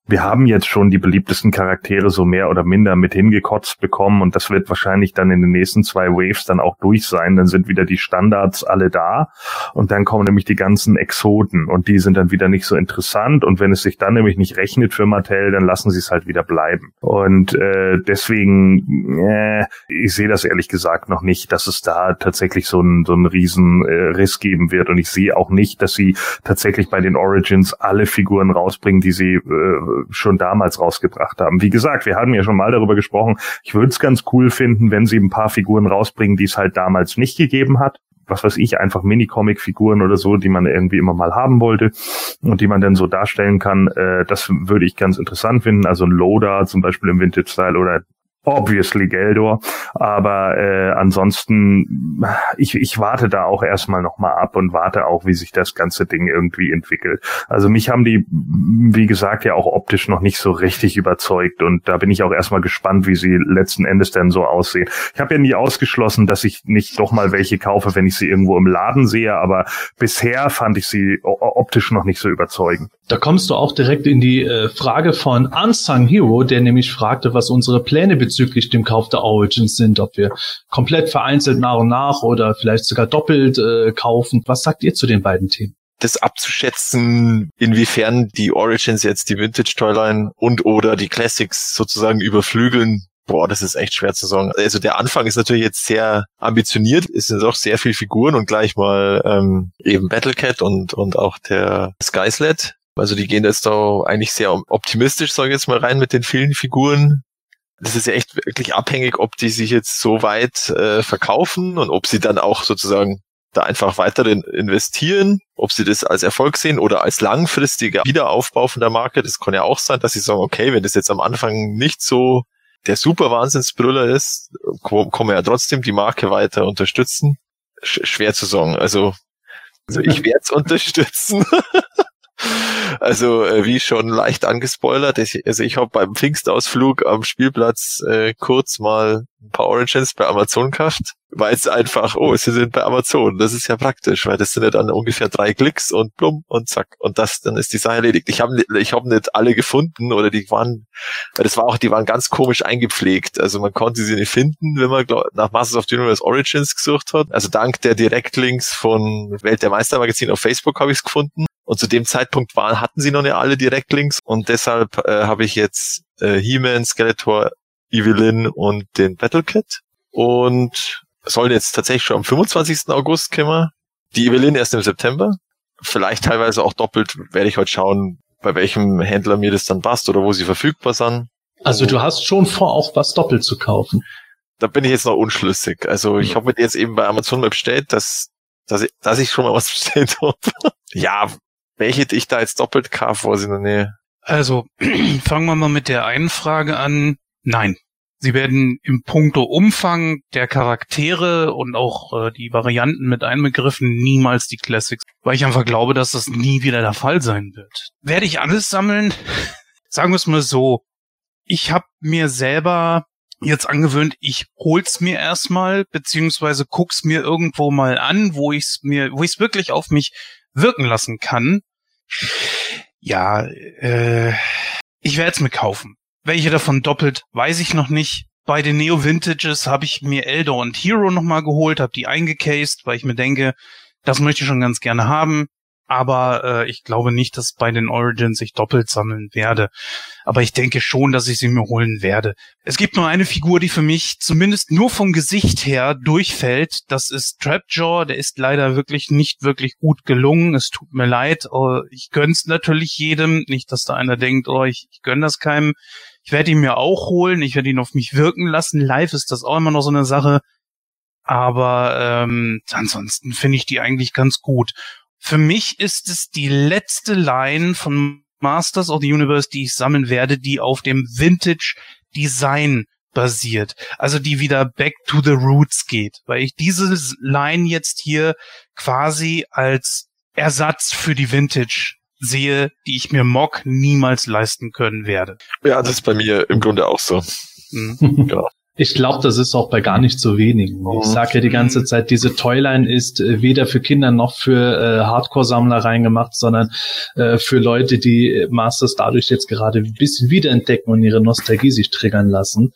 wir haben jetzt schon die beliebtesten Charaktere so mehr oder minder mit hingekotzt bekommen und das wird wahrscheinlich dann in den nächsten zwei Waves dann auch durch sein. Dann sind wieder die Standards alle da und dann kommen nämlich die ganzen Exoten und die sind dann wieder nicht so interessant und wenn es sich dann nämlich nicht rechnet für Mattel, dann lassen sie es halt wieder bleiben. Und äh, deswegen, äh, ich sehe das ehrlich gesagt noch nicht, dass es da tatsächlich so einen so einen riesen äh, Riss geben wird und ich sehe auch nicht, dass sie tatsächlich bei den Origins alle Figuren rausbringen, die sie äh, schon damals rausgebracht haben. Wie gesagt, wir hatten ja schon mal darüber gesprochen. Ich würde es ganz cool finden, wenn sie ein paar Figuren rausbringen, die es halt damals nicht gegeben hat was weiß ich, einfach Mini-Comic-Figuren oder so, die man irgendwie immer mal haben wollte und die man dann so darstellen kann. Äh, das würde ich ganz interessant finden. Also ein Loader zum Beispiel im Vintage-Style oder obviously Geldor. Aber äh, ansonsten, ich, ich warte da auch erstmal nochmal ab und warte auch, wie sich das ganze Ding irgendwie entwickelt. Also mich haben die, wie gesagt, ja auch optisch noch nicht so richtig überzeugt und da bin ich auch erstmal gespannt, wie sie letzten Endes dann so aussehen. Ich habe ja nie ausgeschlossen, dass ich nicht doch mal welche kaufe, wenn ich sie irgendwo im Laden sehe, aber bisher fand ich sie optisch noch nicht so überzeugend. Da kommst du auch direkt in die äh, Frage von Unsung Hero, der nämlich fragte, was unsere Pläne dem Kauf der Origins sind, ob wir komplett vereinzelt nach und nach oder vielleicht sogar doppelt äh, kaufen. Was sagt ihr zu den beiden Themen? das abzuschätzen, inwiefern die Origins jetzt die Vintage Toyline und oder die Classics sozusagen überflügeln. Boah, das ist echt schwer zu sagen. Also der Anfang ist natürlich jetzt sehr ambitioniert, es sind auch sehr viele Figuren und gleich mal ähm, eben Battlecat und, und auch der Skysled. Also die gehen jetzt da eigentlich sehr optimistisch, sage ich jetzt mal, rein mit den vielen Figuren das ist ja echt wirklich abhängig, ob die sich jetzt so weit äh, verkaufen und ob sie dann auch sozusagen da einfach weiter investieren, ob sie das als Erfolg sehen oder als langfristiger Wiederaufbau von der Marke. Das kann ja auch sein, dass sie sagen, okay, wenn das jetzt am Anfang nicht so der super Wahnsinnsbrüller ist, kann man ja trotzdem die Marke weiter unterstützen. Sch schwer zu sagen. Also, also ich werde es unterstützen. Also äh, wie schon leicht angespoilert, ich, also ich habe beim Pfingstausflug am Spielplatz äh, kurz mal ein paar Origins bei Amazon gekauft, weil es einfach, oh, sie sind bei Amazon, das ist ja praktisch, weil das sind ja dann ungefähr drei Klicks und blum und zack und das, dann ist die Sache erledigt. Ich habe ich hab nicht alle gefunden oder die waren, weil das war auch, die waren ganz komisch eingepflegt, also man konnte sie nicht finden, wenn man glaub, nach Masters of the Universe Origins gesucht hat. Also dank der Direktlinks von Welt der Meister Magazin auf Facebook habe ich es gefunden und zu dem Zeitpunkt waren, hatten sie noch nicht alle Direktlinks und deshalb äh, habe ich jetzt äh, He-Man, Skeletor, Evelyn und den Battlecat und sollen jetzt tatsächlich schon am 25. August kommen. Die Evelyn erst im September. Vielleicht teilweise auch doppelt, werde ich heute schauen, bei welchem Händler mir das dann passt oder wo sie verfügbar sind. Also du hast schon vor, auch was doppelt zu kaufen. Da bin ich jetzt noch unschlüssig. Also ich habe mir jetzt eben bei Amazon mal bestellt, dass, dass, ich, dass ich schon mal was bestellt habe. ja, welche ich da jetzt doppelt ich noch nicht. Also, fangen wir mal mit der einen Frage an. Nein. Sie werden im Punkto Umfang der Charaktere und auch äh, die Varianten mit einbegriffen niemals die Classics, weil ich einfach glaube, dass das nie wieder der Fall sein wird. Werde ich alles sammeln? Sagen wir es mal so. Ich habe mir selber jetzt angewöhnt, ich hol's mir erstmal, beziehungsweise guck's mir irgendwo mal an, wo ich's mir, wo ich's wirklich auf mich wirken lassen kann. Ja, äh, ich werde es mir kaufen. Welche davon doppelt, weiß ich noch nicht. Bei den Neo Vintages habe ich mir Eldor und Hero nochmal geholt, habe die eingecased, weil ich mir denke, das möchte ich schon ganz gerne haben aber äh, ich glaube nicht, dass bei den Origins ich doppelt sammeln werde. Aber ich denke schon, dass ich sie mir holen werde. Es gibt nur eine Figur, die für mich zumindest nur vom Gesicht her durchfällt. Das ist Trapjaw. Der ist leider wirklich nicht wirklich gut gelungen. Es tut mir leid. Oh, ich gönn's natürlich jedem. Nicht, dass da einer denkt, oh, ich, ich gönn das keinem. Ich werde ihn mir auch holen. Ich werde ihn auf mich wirken lassen. Live ist das auch immer noch so eine Sache. Aber ähm, ansonsten finde ich die eigentlich ganz gut. Für mich ist es die letzte Line von Masters of the Universe, die ich sammeln werde, die auf dem Vintage Design basiert. Also die wieder back to the roots geht, weil ich diese Line jetzt hier quasi als Ersatz für die Vintage sehe, die ich mir Mock niemals leisten können werde. Ja, das ist bei mir im Grunde auch so. Mhm. genau. Ich glaube, das ist auch bei gar nicht so wenigen. Ich mhm. sage ja die ganze mhm. Zeit, diese Toyline ist äh, weder für Kinder noch für äh, Hardcore-Sammler reingemacht, sondern äh, für Leute, die Masters dadurch jetzt gerade ein bisschen wiederentdecken und ihre Nostalgie sich triggern lassen.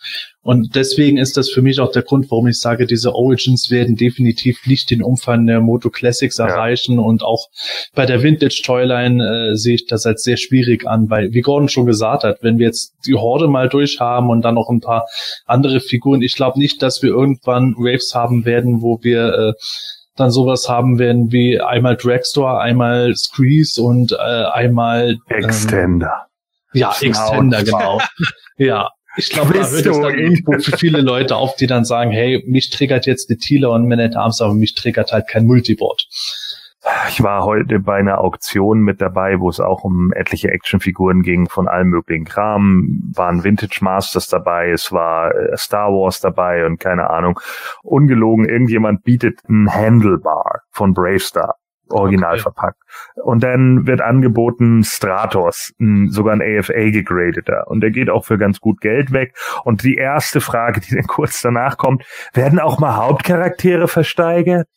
Und deswegen ist das für mich auch der Grund, warum ich sage, diese Origins werden definitiv nicht den Umfang der Moto Classics ja. erreichen. Und auch bei der Vintage Toyline äh, sehe ich das als sehr schwierig an, weil, wie Gordon schon gesagt hat, wenn wir jetzt die Horde mal durch haben und dann noch ein paar andere Figuren, ich glaube nicht, dass wir irgendwann Waves haben werden, wo wir äh, dann sowas haben werden wie einmal Dragstore, einmal Screeze und äh, einmal ähm, Extender. Ja, Extender, genau. ja, ich glaube, da hört es dann für viele Leute auf, die dann sagen, hey, mich triggert jetzt die Thiele und Man at Arms, aber mich triggert halt kein Multiboard. Ich war heute bei einer Auktion mit dabei, wo es auch um etliche Actionfiguren ging von allem möglichen Kram. Waren Vintage Masters dabei, es war äh, Star Wars dabei und keine Ahnung. Ungelogen, irgendjemand bietet ein Handlebar von Bravestar original okay. verpackt. Und dann wird angeboten Stratos, sogar ein AFA gegradeter. Und der geht auch für ganz gut Geld weg. Und die erste Frage, die dann kurz danach kommt, werden auch mal Hauptcharaktere versteigert?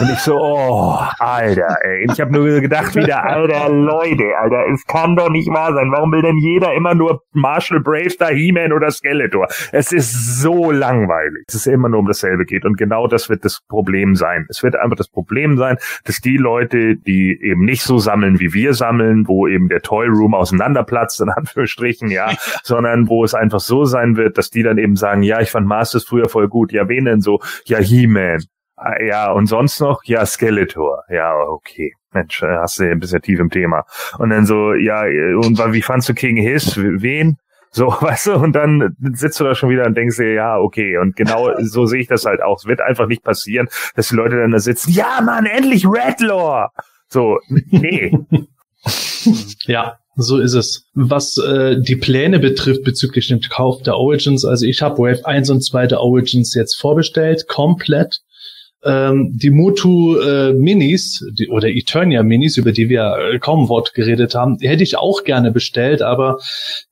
Und ich so, oh, Alter, ey. Ich habe nur gedacht wieder, Alter, Leute, Alter, es kann doch nicht wahr sein. Warum will denn jeder immer nur Marshall Bravestar, He-Man oder Skeletor? Es ist so langweilig, dass es immer nur um dasselbe geht. Und genau das wird das Problem sein. Es wird einfach das Problem sein, dass die Leute, die eben nicht so sammeln, wie wir sammeln, wo eben der Toy Room auseinanderplatzt, in Anführungsstrichen, ja, sondern wo es einfach so sein wird, dass die dann eben sagen, ja, ich fand Masters früher voll gut. Ja, wen denn so? Ja, He-Man. Ah, ja, und sonst noch? Ja, Skeletor. Ja, okay. Mensch, äh, hast du bist ja tief im Thema. Und dann so, ja, und wie fandst du King Hiss? Wen? So, weißt du, und dann sitzt du da schon wieder und denkst dir, ja, okay, und genau so sehe ich das halt auch. Es wird einfach nicht passieren, dass die Leute dann da sitzen, ja, Mann, endlich Redlaw! So, nee. ja, so ist es. Was äh, die Pläne betrifft bezüglich dem Kauf der Origins, also ich habe Wave 1 und 2 der Origins jetzt vorbestellt, komplett ähm, die Motu äh, Minis die, oder Eternia Minis, über die wir äh, kaum Wort geredet haben, hätte ich auch gerne bestellt, aber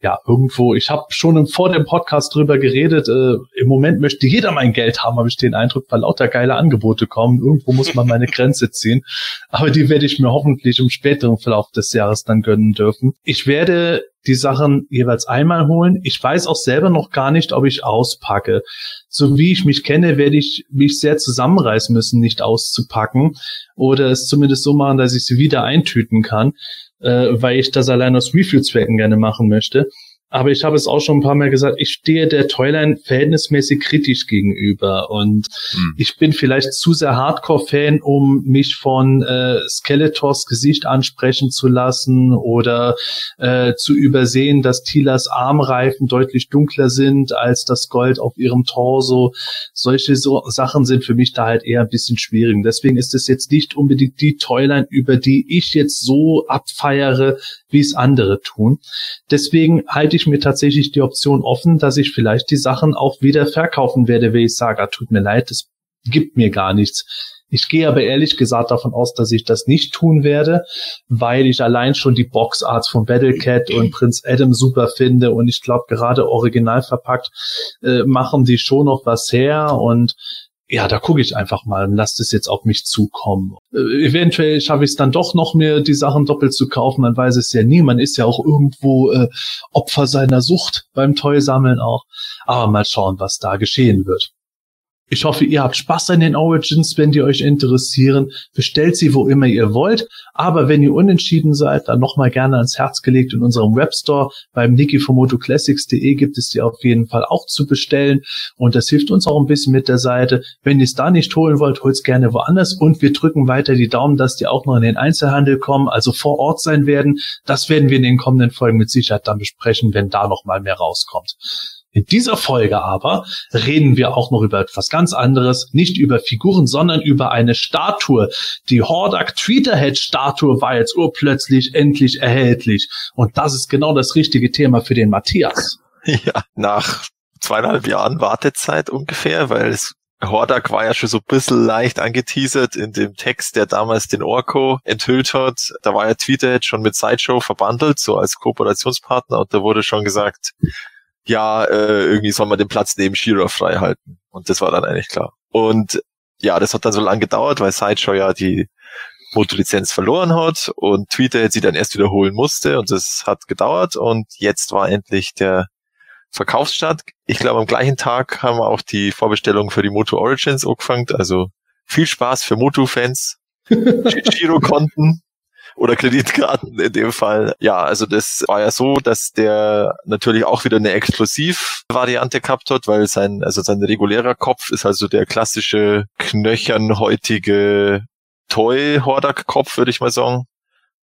ja, irgendwo, ich habe schon vor dem Podcast drüber geredet, äh, im Moment möchte jeder mein Geld haben, habe ich den Eindruck, weil lauter geile Angebote kommen. Irgendwo muss man meine Grenze ziehen. Aber die werde ich mir hoffentlich im späteren Verlauf des Jahres dann gönnen dürfen. Ich werde die Sachen jeweils einmal holen. Ich weiß auch selber noch gar nicht, ob ich auspacke. So wie ich mich kenne, werde ich mich sehr zusammenreißen müssen, nicht auszupacken oder es zumindest so machen, dass ich sie wieder eintüten kann, äh, weil ich das allein aus Review-Zwecken gerne machen möchte. Aber ich habe es auch schon ein paar Mal gesagt, ich stehe der Toyline verhältnismäßig kritisch gegenüber. Und hm. ich bin vielleicht zu sehr Hardcore-Fan, um mich von äh, Skeletors Gesicht ansprechen zu lassen oder äh, zu übersehen, dass Tilas Armreifen deutlich dunkler sind als das Gold auf ihrem Torso. Solche so Sachen sind für mich da halt eher ein bisschen schwierig. Deswegen ist es jetzt nicht unbedingt die Toyline, über die ich jetzt so abfeiere, wie es andere tun. Deswegen halte ich mir tatsächlich die Option offen, dass ich vielleicht die Sachen auch wieder verkaufen werde, wenn ich sage, ah, tut mir leid, es gibt mir gar nichts. Ich gehe aber ehrlich gesagt davon aus, dass ich das nicht tun werde, weil ich allein schon die Boxarts von Battlecat und Prince Adam super finde und ich glaube gerade original verpackt äh, machen die schon noch was her und ja, da gucke ich einfach mal und lasse das jetzt auf mich zukommen. Äh, eventuell schaffe ich es dann doch noch, mir die Sachen doppelt zu kaufen. Man weiß es ja nie. Man ist ja auch irgendwo äh, Opfer seiner Sucht beim Toy-Sammeln auch. Aber mal schauen, was da geschehen wird. Ich hoffe, ihr habt Spaß an den Origins, wenn die euch interessieren. Bestellt sie, wo immer ihr wollt. Aber wenn ihr unentschieden seid, dann nochmal gerne ans Herz gelegt in unserem Webstore. Beim Niki von MotoClassics.de gibt es die auf jeden Fall auch zu bestellen. Und das hilft uns auch ein bisschen mit der Seite. Wenn ihr es da nicht holen wollt, holt es gerne woanders. Und wir drücken weiter die Daumen, dass die auch noch in den Einzelhandel kommen, also vor Ort sein werden. Das werden wir in den kommenden Folgen mit Sicherheit dann besprechen, wenn da nochmal mehr rauskommt. In dieser Folge aber reden wir auch noch über etwas ganz anderes, nicht über Figuren, sondern über eine Statue. Die Hordak Tweeterhead Statue war jetzt urplötzlich endlich erhältlich. Und das ist genau das richtige Thema für den Matthias. Ja, nach zweieinhalb Jahren Wartezeit ungefähr, weil es Hordak war ja schon so ein bisschen leicht angeteasert in dem Text, der damals den Orko enthüllt hat. Da war ja Tweeterhead schon mit Sideshow verbandelt, so als Kooperationspartner und da wurde schon gesagt, ja, äh, irgendwie soll man den Platz neben Shira frei halten. Und das war dann eigentlich klar. Und ja, das hat dann so lange gedauert, weil Sideshow ja die Motorlizenz verloren hat und Twitter sie dann erst wiederholen musste und das hat gedauert und jetzt war endlich der Verkaufsstart. Ich glaube, am gleichen Tag haben wir auch die Vorbestellung für die Moto Origins angefangen. Also viel Spaß für Moto-Fans. Giro-Konten oder Kreditkarten in dem Fall. Ja, also das war ja so, dass der natürlich auch wieder eine Exklusivvariante gehabt hat, weil sein, also sein regulärer Kopf ist also der klassische knöchernhäutige Toy-Hordak-Kopf, würde ich mal sagen.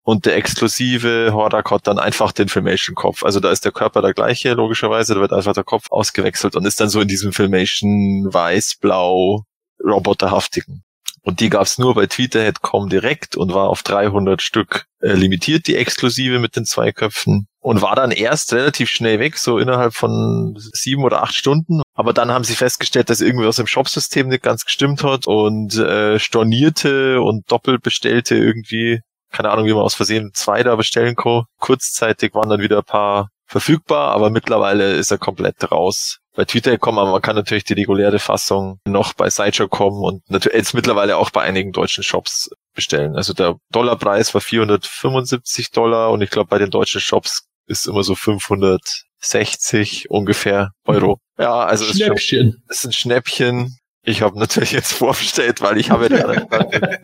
Und der exklusive Hordak hat dann einfach den Filmation-Kopf. Also da ist der Körper der gleiche, logischerweise. Da wird einfach der Kopf ausgewechselt und ist dann so in diesem Filmation weiß-blau roboterhaftigen. Und die gab's nur bei Tweeterhead.com direkt und war auf 300 Stück äh, limitiert, die exklusive mit den zwei Köpfen. Und war dann erst relativ schnell weg, so innerhalb von sieben oder acht Stunden. Aber dann haben sie festgestellt, dass irgendwie aus dem Shopsystem nicht ganz gestimmt hat und äh, stornierte und doppelt bestellte irgendwie, keine Ahnung, wie man aus Versehen zwei da bestellen kann. Kurzzeitig waren dann wieder ein paar verfügbar, aber mittlerweile ist er komplett raus. Bei Twitter kommen, aber man kann natürlich die reguläre Fassung noch bei Sideshow kommen und natürlich jetzt mittlerweile auch bei einigen deutschen Shops bestellen. Also der Dollarpreis war 475 Dollar und ich glaube bei den deutschen Shops ist immer so 560 ungefähr Euro. Ja, also ist Schnäppchen. Schon, ist ein Schnäppchen. Ich habe natürlich jetzt vorbestellt, weil ich habe ja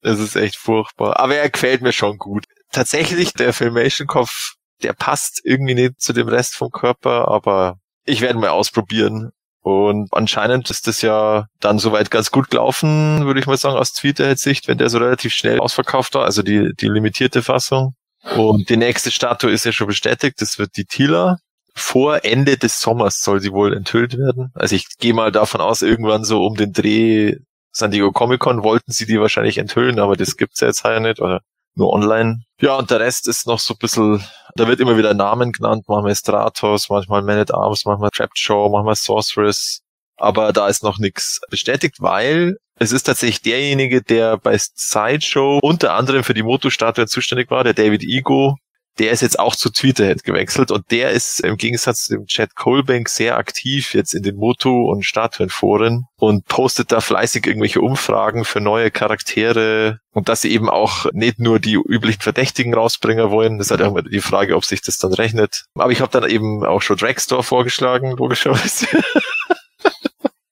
Das ist echt furchtbar. Aber er gefällt mir schon gut. Tatsächlich, der Filmation-Kopf, der passt irgendwie nicht zu dem Rest vom Körper, aber ich werde mal ausprobieren. Und anscheinend ist das ja dann soweit ganz gut gelaufen, würde ich mal sagen, aus Twitter-Sicht, wenn der so relativ schnell ausverkauft war, also die, die limitierte Fassung. Und die nächste Statue ist ja schon bestätigt, das wird die Tila. Vor Ende des Sommers soll sie wohl enthüllt werden. Also ich gehe mal davon aus, irgendwann so um den Dreh San Diego Comic Con wollten sie die wahrscheinlich enthüllen, aber das gibt's ja jetzt ja nicht oder nur online. Ja, und der Rest ist noch so ein bisschen, da wird immer wieder Namen genannt, manchmal Stratos, manchmal Man at Arms, manchmal Show, manchmal Sorceress. Aber da ist noch nichts bestätigt, weil es ist tatsächlich derjenige, der bei Sideshow unter anderem für die Moto-Statue zuständig war, der David Ego, der ist jetzt auch zu Tweeterhead gewechselt und der ist im Gegensatz zu dem Chad Colbank sehr aktiv jetzt in den Moto- und Statuenforen und postet da fleißig irgendwelche Umfragen für neue Charaktere und dass sie eben auch nicht nur die üblichen Verdächtigen rausbringen wollen. Das ist halt immer die Frage, ob sich das dann rechnet. Aber ich habe dann eben auch schon Dragstore vorgeschlagen, logischerweise.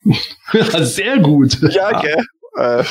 Sehr gut. Ja, gell? Äh,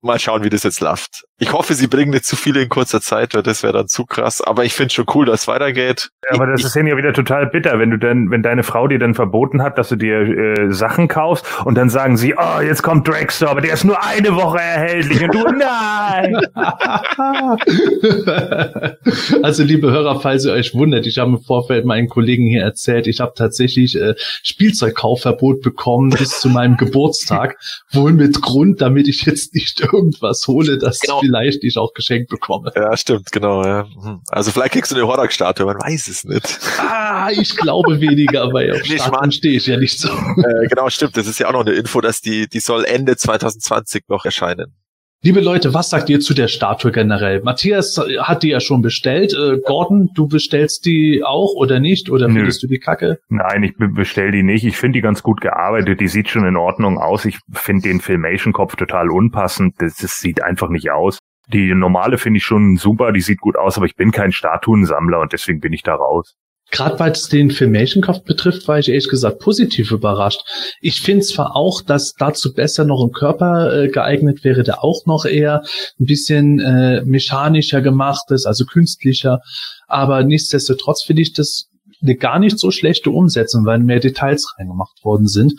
mal schauen, wie das jetzt läuft. Ich hoffe, sie bringen nicht zu viele in kurzer Zeit, weil das wäre dann zu krass. Aber ich finde schon cool, dass es weitergeht. Ja, aber das ist ja wieder total bitter, wenn du dann, wenn deine Frau dir dann verboten hat, dass du dir äh, Sachen kaufst und dann sagen sie, oh, jetzt kommt Dragstore, aber der ist nur eine Woche erhältlich und du, nein. also liebe Hörer, falls ihr euch wundert, ich habe im Vorfeld meinen Kollegen hier erzählt, ich habe tatsächlich äh, Spielzeugkaufverbot bekommen bis zu meinem Geburtstag, wohl mit Grund, damit ich jetzt nicht irgendwas hole, das genau vielleicht ich auch geschenkt bekomme. Ja, stimmt, genau. Ja. Hm. Also vielleicht kriegst du eine Horak-Statue, man weiß es nicht. Ah, ich glaube weniger, weil auf nee, Statuen stehe ich ja nicht so. Äh, genau, stimmt. Das ist ja auch noch eine Info, dass die, die soll Ende 2020 noch erscheinen. Liebe Leute, was sagt ihr zu der Statue generell? Matthias hat die ja schon bestellt. Äh, Gordon, du bestellst die auch oder nicht? Oder findest du die kacke? Nein, ich bestell die nicht. Ich finde die ganz gut gearbeitet. Die sieht schon in Ordnung aus. Ich finde den Filmation-Kopf total unpassend. Das, das sieht einfach nicht aus. Die normale finde ich schon super, die sieht gut aus, aber ich bin kein Statuensammler und deswegen bin ich da raus. Gerade was den Filmation-Kopf betrifft, war ich ehrlich gesagt positiv überrascht. Ich finde zwar auch, dass dazu besser noch ein Körper äh, geeignet wäre, der auch noch eher ein bisschen äh, mechanischer gemacht ist, also künstlicher. Aber nichtsdestotrotz finde ich das eine gar nicht so schlechte Umsetzung, weil mehr Details reingemacht worden sind.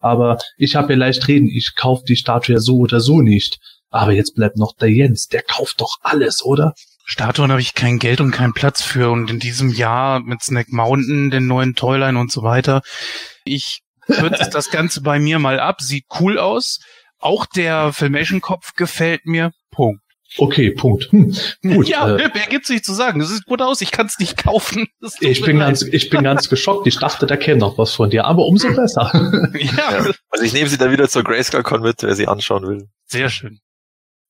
Aber ich habe ja leicht reden, ich kaufe die Statue ja so oder so nicht. Aber jetzt bleibt noch der Jens, der kauft doch alles, oder? Statuen habe ich kein Geld und keinen Platz für und in diesem Jahr mit Snack Mountain, den neuen Toyline und so weiter. Ich kürze das Ganze bei mir mal ab, sieht cool aus. Auch der Filmation-Kopf gefällt mir. Punkt. Okay, Punkt. Hm, gut, ja, äh, wer gibt's nicht zu sagen? Das sieht gut aus, ich kann es nicht kaufen. Ich bin, ganz, ich bin ganz geschockt. Ich dachte, da käme noch was von dir, aber umso besser. ja. ja. Also ich nehme sie dann wieder zur Grayscale Con mit, wer sie anschauen will. Sehr schön.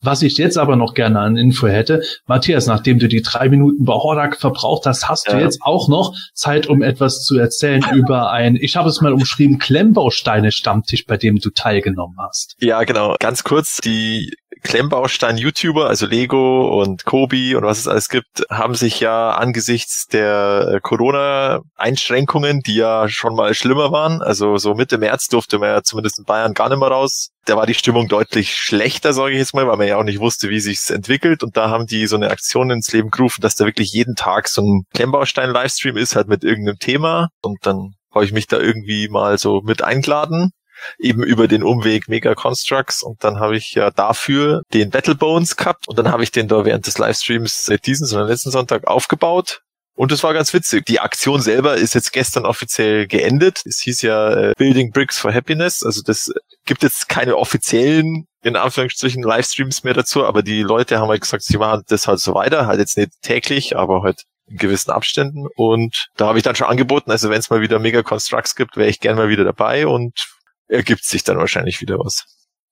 Was ich jetzt aber noch gerne an Info hätte, Matthias, nachdem du die drei Minuten bei Hordak verbraucht hast, hast ja. du jetzt auch noch Zeit, um etwas zu erzählen über ein, ich habe es mal umschrieben, Klemmbausteine-Stammtisch, bei dem du teilgenommen hast. Ja, genau. Ganz kurz, die Klemmbaustein-YouTuber, also Lego und Kobi und was es alles gibt, haben sich ja angesichts der Corona-Einschränkungen, die ja schon mal schlimmer waren, also so Mitte März durfte man ja zumindest in Bayern gar nicht mehr raus. Da war die Stimmung deutlich schlechter, sage ich jetzt mal, weil man ja auch nicht wusste, wie sich's entwickelt. Und da haben die so eine Aktion ins Leben gerufen, dass da wirklich jeden Tag so ein Klemmbaustein-Livestream ist, halt mit irgendeinem Thema. Und dann habe ich mich da irgendwie mal so mit eingeladen eben über den Umweg Mega Constructs und dann habe ich ja dafür den Battle Bones gehabt und dann habe ich den da während des Livestreams diesen, sondern letzten Sonntag aufgebaut und es war ganz witzig. Die Aktion selber ist jetzt gestern offiziell geendet. Es hieß ja äh, Building Bricks for Happiness. Also das gibt jetzt keine offiziellen, in Anführungsstrichen, Livestreams mehr dazu, aber die Leute haben halt gesagt, sie machen das halt so weiter, halt jetzt nicht täglich, aber halt in gewissen Abständen. Und da habe ich dann schon angeboten, also wenn es mal wieder Mega Constructs gibt, wäre ich gern mal wieder dabei und ergibt sich dann wahrscheinlich wieder was.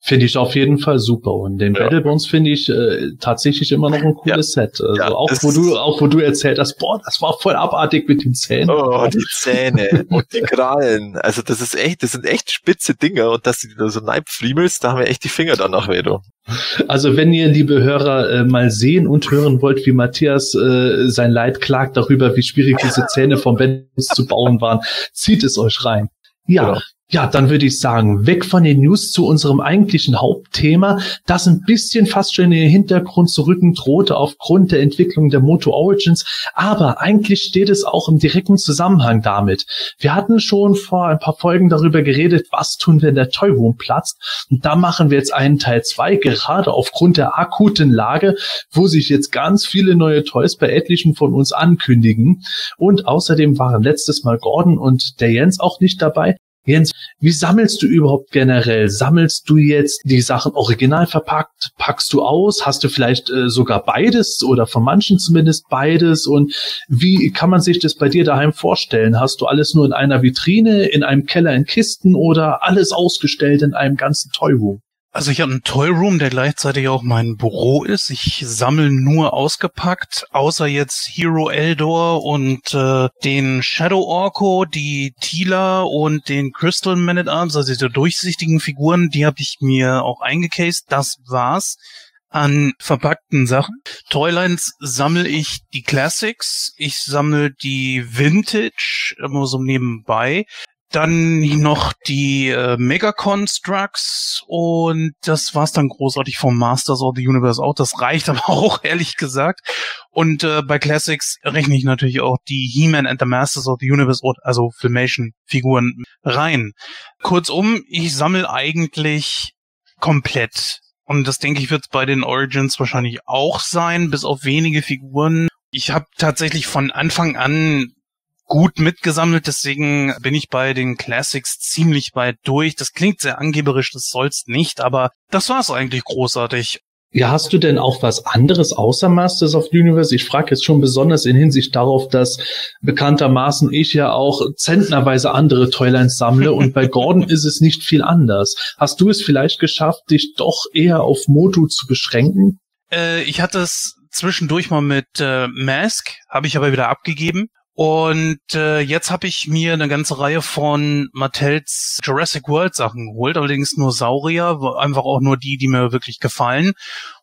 Finde ich auf jeden Fall super. Und den ja. Battlebones finde ich äh, tatsächlich immer noch ein cooles ja. Set. Also ja, auch wo du, auch wo du erzählt hast, boah, das war voll abartig mit den Zähnen. Oh, die Zähne und die Krallen. Also das ist echt, das sind echt spitze Dinger und dass du da so neibfriemelst, da haben wir echt die Finger danach du. Also wenn ihr, liebe Hörer, äh, mal sehen und hören wollt, wie Matthias äh, sein Leid klagt darüber, wie schwierig diese Zähne vom Battlebones zu bauen waren, zieht es euch rein. Ja, genau. Ja, dann würde ich sagen, weg von den News zu unserem eigentlichen Hauptthema, das ein bisschen fast schon in den Hintergrund zu rücken drohte aufgrund der Entwicklung der Moto Origins. Aber eigentlich steht es auch im direkten Zusammenhang damit. Wir hatten schon vor ein paar Folgen darüber geredet, was tun, wenn der Toy Room platzt. Und da machen wir jetzt einen Teil zwei, gerade aufgrund der akuten Lage, wo sich jetzt ganz viele neue Toys bei etlichen von uns ankündigen. Und außerdem waren letztes Mal Gordon und der Jens auch nicht dabei. Jens, wie sammelst du überhaupt generell? Sammelst du jetzt die Sachen original verpackt? Packst du aus? Hast du vielleicht äh, sogar beides oder von manchen zumindest beides? Und wie kann man sich das bei dir daheim vorstellen? Hast du alles nur in einer Vitrine, in einem Keller in Kisten oder alles ausgestellt in einem ganzen Toy Room? Also ich habe einen Toy Room, der gleichzeitig auch mein Büro ist. Ich sammle nur ausgepackt, außer jetzt Hero Eldor und äh, den Shadow Orko, die Tila und den Crystal Man at Arms, also diese durchsichtigen Figuren, die habe ich mir auch eingecased. Das war's an verpackten Sachen. Toylines sammle ich die Classics, ich sammle die Vintage, immer so nebenbei. Dann noch die äh, Mega Constructs und das war's dann großartig vom Masters of the Universe auch. Das reicht aber auch, ehrlich gesagt. Und äh, bei Classics rechne ich natürlich auch die He-Man and the Masters of the Universe, also Filmation-Figuren rein. Kurzum, ich sammle eigentlich komplett. Und das denke ich wird bei den Origins wahrscheinlich auch sein, bis auf wenige Figuren. Ich habe tatsächlich von Anfang an gut mitgesammelt, deswegen bin ich bei den Classics ziemlich weit durch. Das klingt sehr angeberisch, das soll's nicht, aber das war's eigentlich großartig. Ja, hast du denn auch was anderes außer Masters of the Universe? Ich frage jetzt schon besonders in Hinsicht darauf, dass bekanntermaßen ich ja auch zentnerweise andere Toylines sammle und bei Gordon ist es nicht viel anders. Hast du es vielleicht geschafft, dich doch eher auf Motu zu beschränken? Äh, ich hatte es zwischendurch mal mit äh, Mask, habe ich aber wieder abgegeben. Und äh, jetzt habe ich mir eine ganze Reihe von Mattels Jurassic World Sachen geholt, allerdings nur Saurier, einfach auch nur die, die mir wirklich gefallen.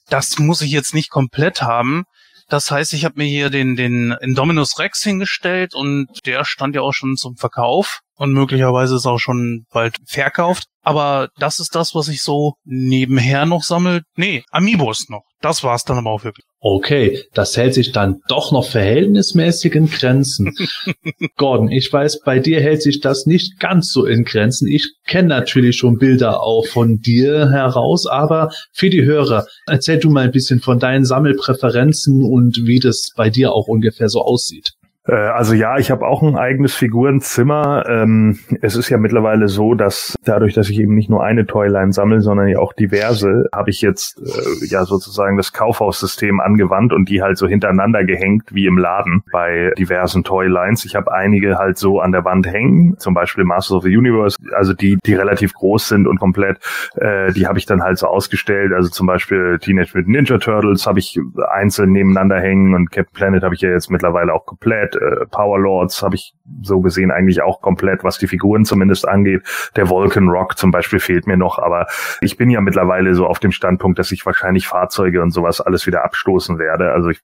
Das muss ich jetzt nicht komplett haben. Das heißt, ich habe mir hier den, den Indominus Rex hingestellt und der stand ja auch schon zum Verkauf und möglicherweise ist auch schon bald verkauft. Aber das ist das, was ich so nebenher noch sammle. Nee, Amiibos noch. Das war's dann aber auch wirklich. Okay, das hält sich dann doch noch verhältnismäßig in Grenzen. Gordon, ich weiß, bei dir hält sich das nicht ganz so in Grenzen. Ich kenne natürlich schon Bilder auch von dir heraus, aber für die Hörer, erzähl du mal ein bisschen von deinen Sammelpräferenzen und wie das bei dir auch ungefähr so aussieht. Äh, also ja, ich habe auch ein eigenes Figurenzimmer. Ähm, es ist ja mittlerweile so, dass dadurch, dass ich eben nicht nur eine Toyline sammle, sondern ja auch diverse, habe ich jetzt äh, ja sozusagen das Kaufhaussystem angewandt und die halt so hintereinander gehängt wie im Laden bei diversen Toylines. Ich habe einige halt so an der Wand hängen, zum Beispiel Masters of the Universe, also die, die relativ groß sind und komplett, äh, die habe ich dann halt so ausgestellt. Also zum Beispiel Teenage Mutant Ninja Turtles habe ich einzeln nebeneinander hängen und Captain Planet habe ich ja jetzt mittlerweile auch komplett äh, Power Lords habe ich so gesehen eigentlich auch komplett, was die Figuren zumindest angeht. Der Vulcan Rock zum Beispiel fehlt mir noch, aber ich bin ja mittlerweile so auf dem Standpunkt, dass ich wahrscheinlich Fahrzeuge und sowas alles wieder abstoßen werde. Also ich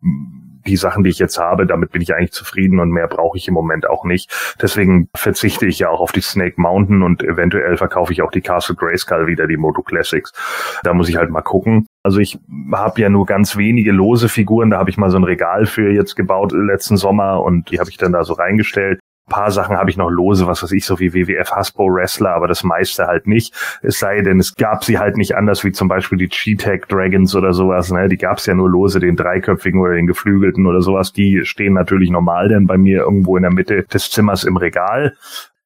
die Sachen, die ich jetzt habe, damit bin ich eigentlich zufrieden und mehr brauche ich im Moment auch nicht. Deswegen verzichte ich ja auch auf die Snake Mountain und eventuell verkaufe ich auch die Castle Grayskull wieder, die Moto Classics. Da muss ich halt mal gucken. Also ich habe ja nur ganz wenige lose Figuren. Da habe ich mal so ein Regal für jetzt gebaut letzten Sommer und die habe ich dann da so reingestellt. Paar Sachen habe ich noch lose, was weiß ich, so wie WWF Hasbro Wrestler, aber das meiste halt nicht. Es sei denn, es gab sie halt nicht anders wie zum Beispiel die Cheetah Dragons oder sowas. Ne? Die gab es ja nur lose, den dreiköpfigen oder den geflügelten oder sowas. Die stehen natürlich normal denn bei mir irgendwo in der Mitte des Zimmers im Regal.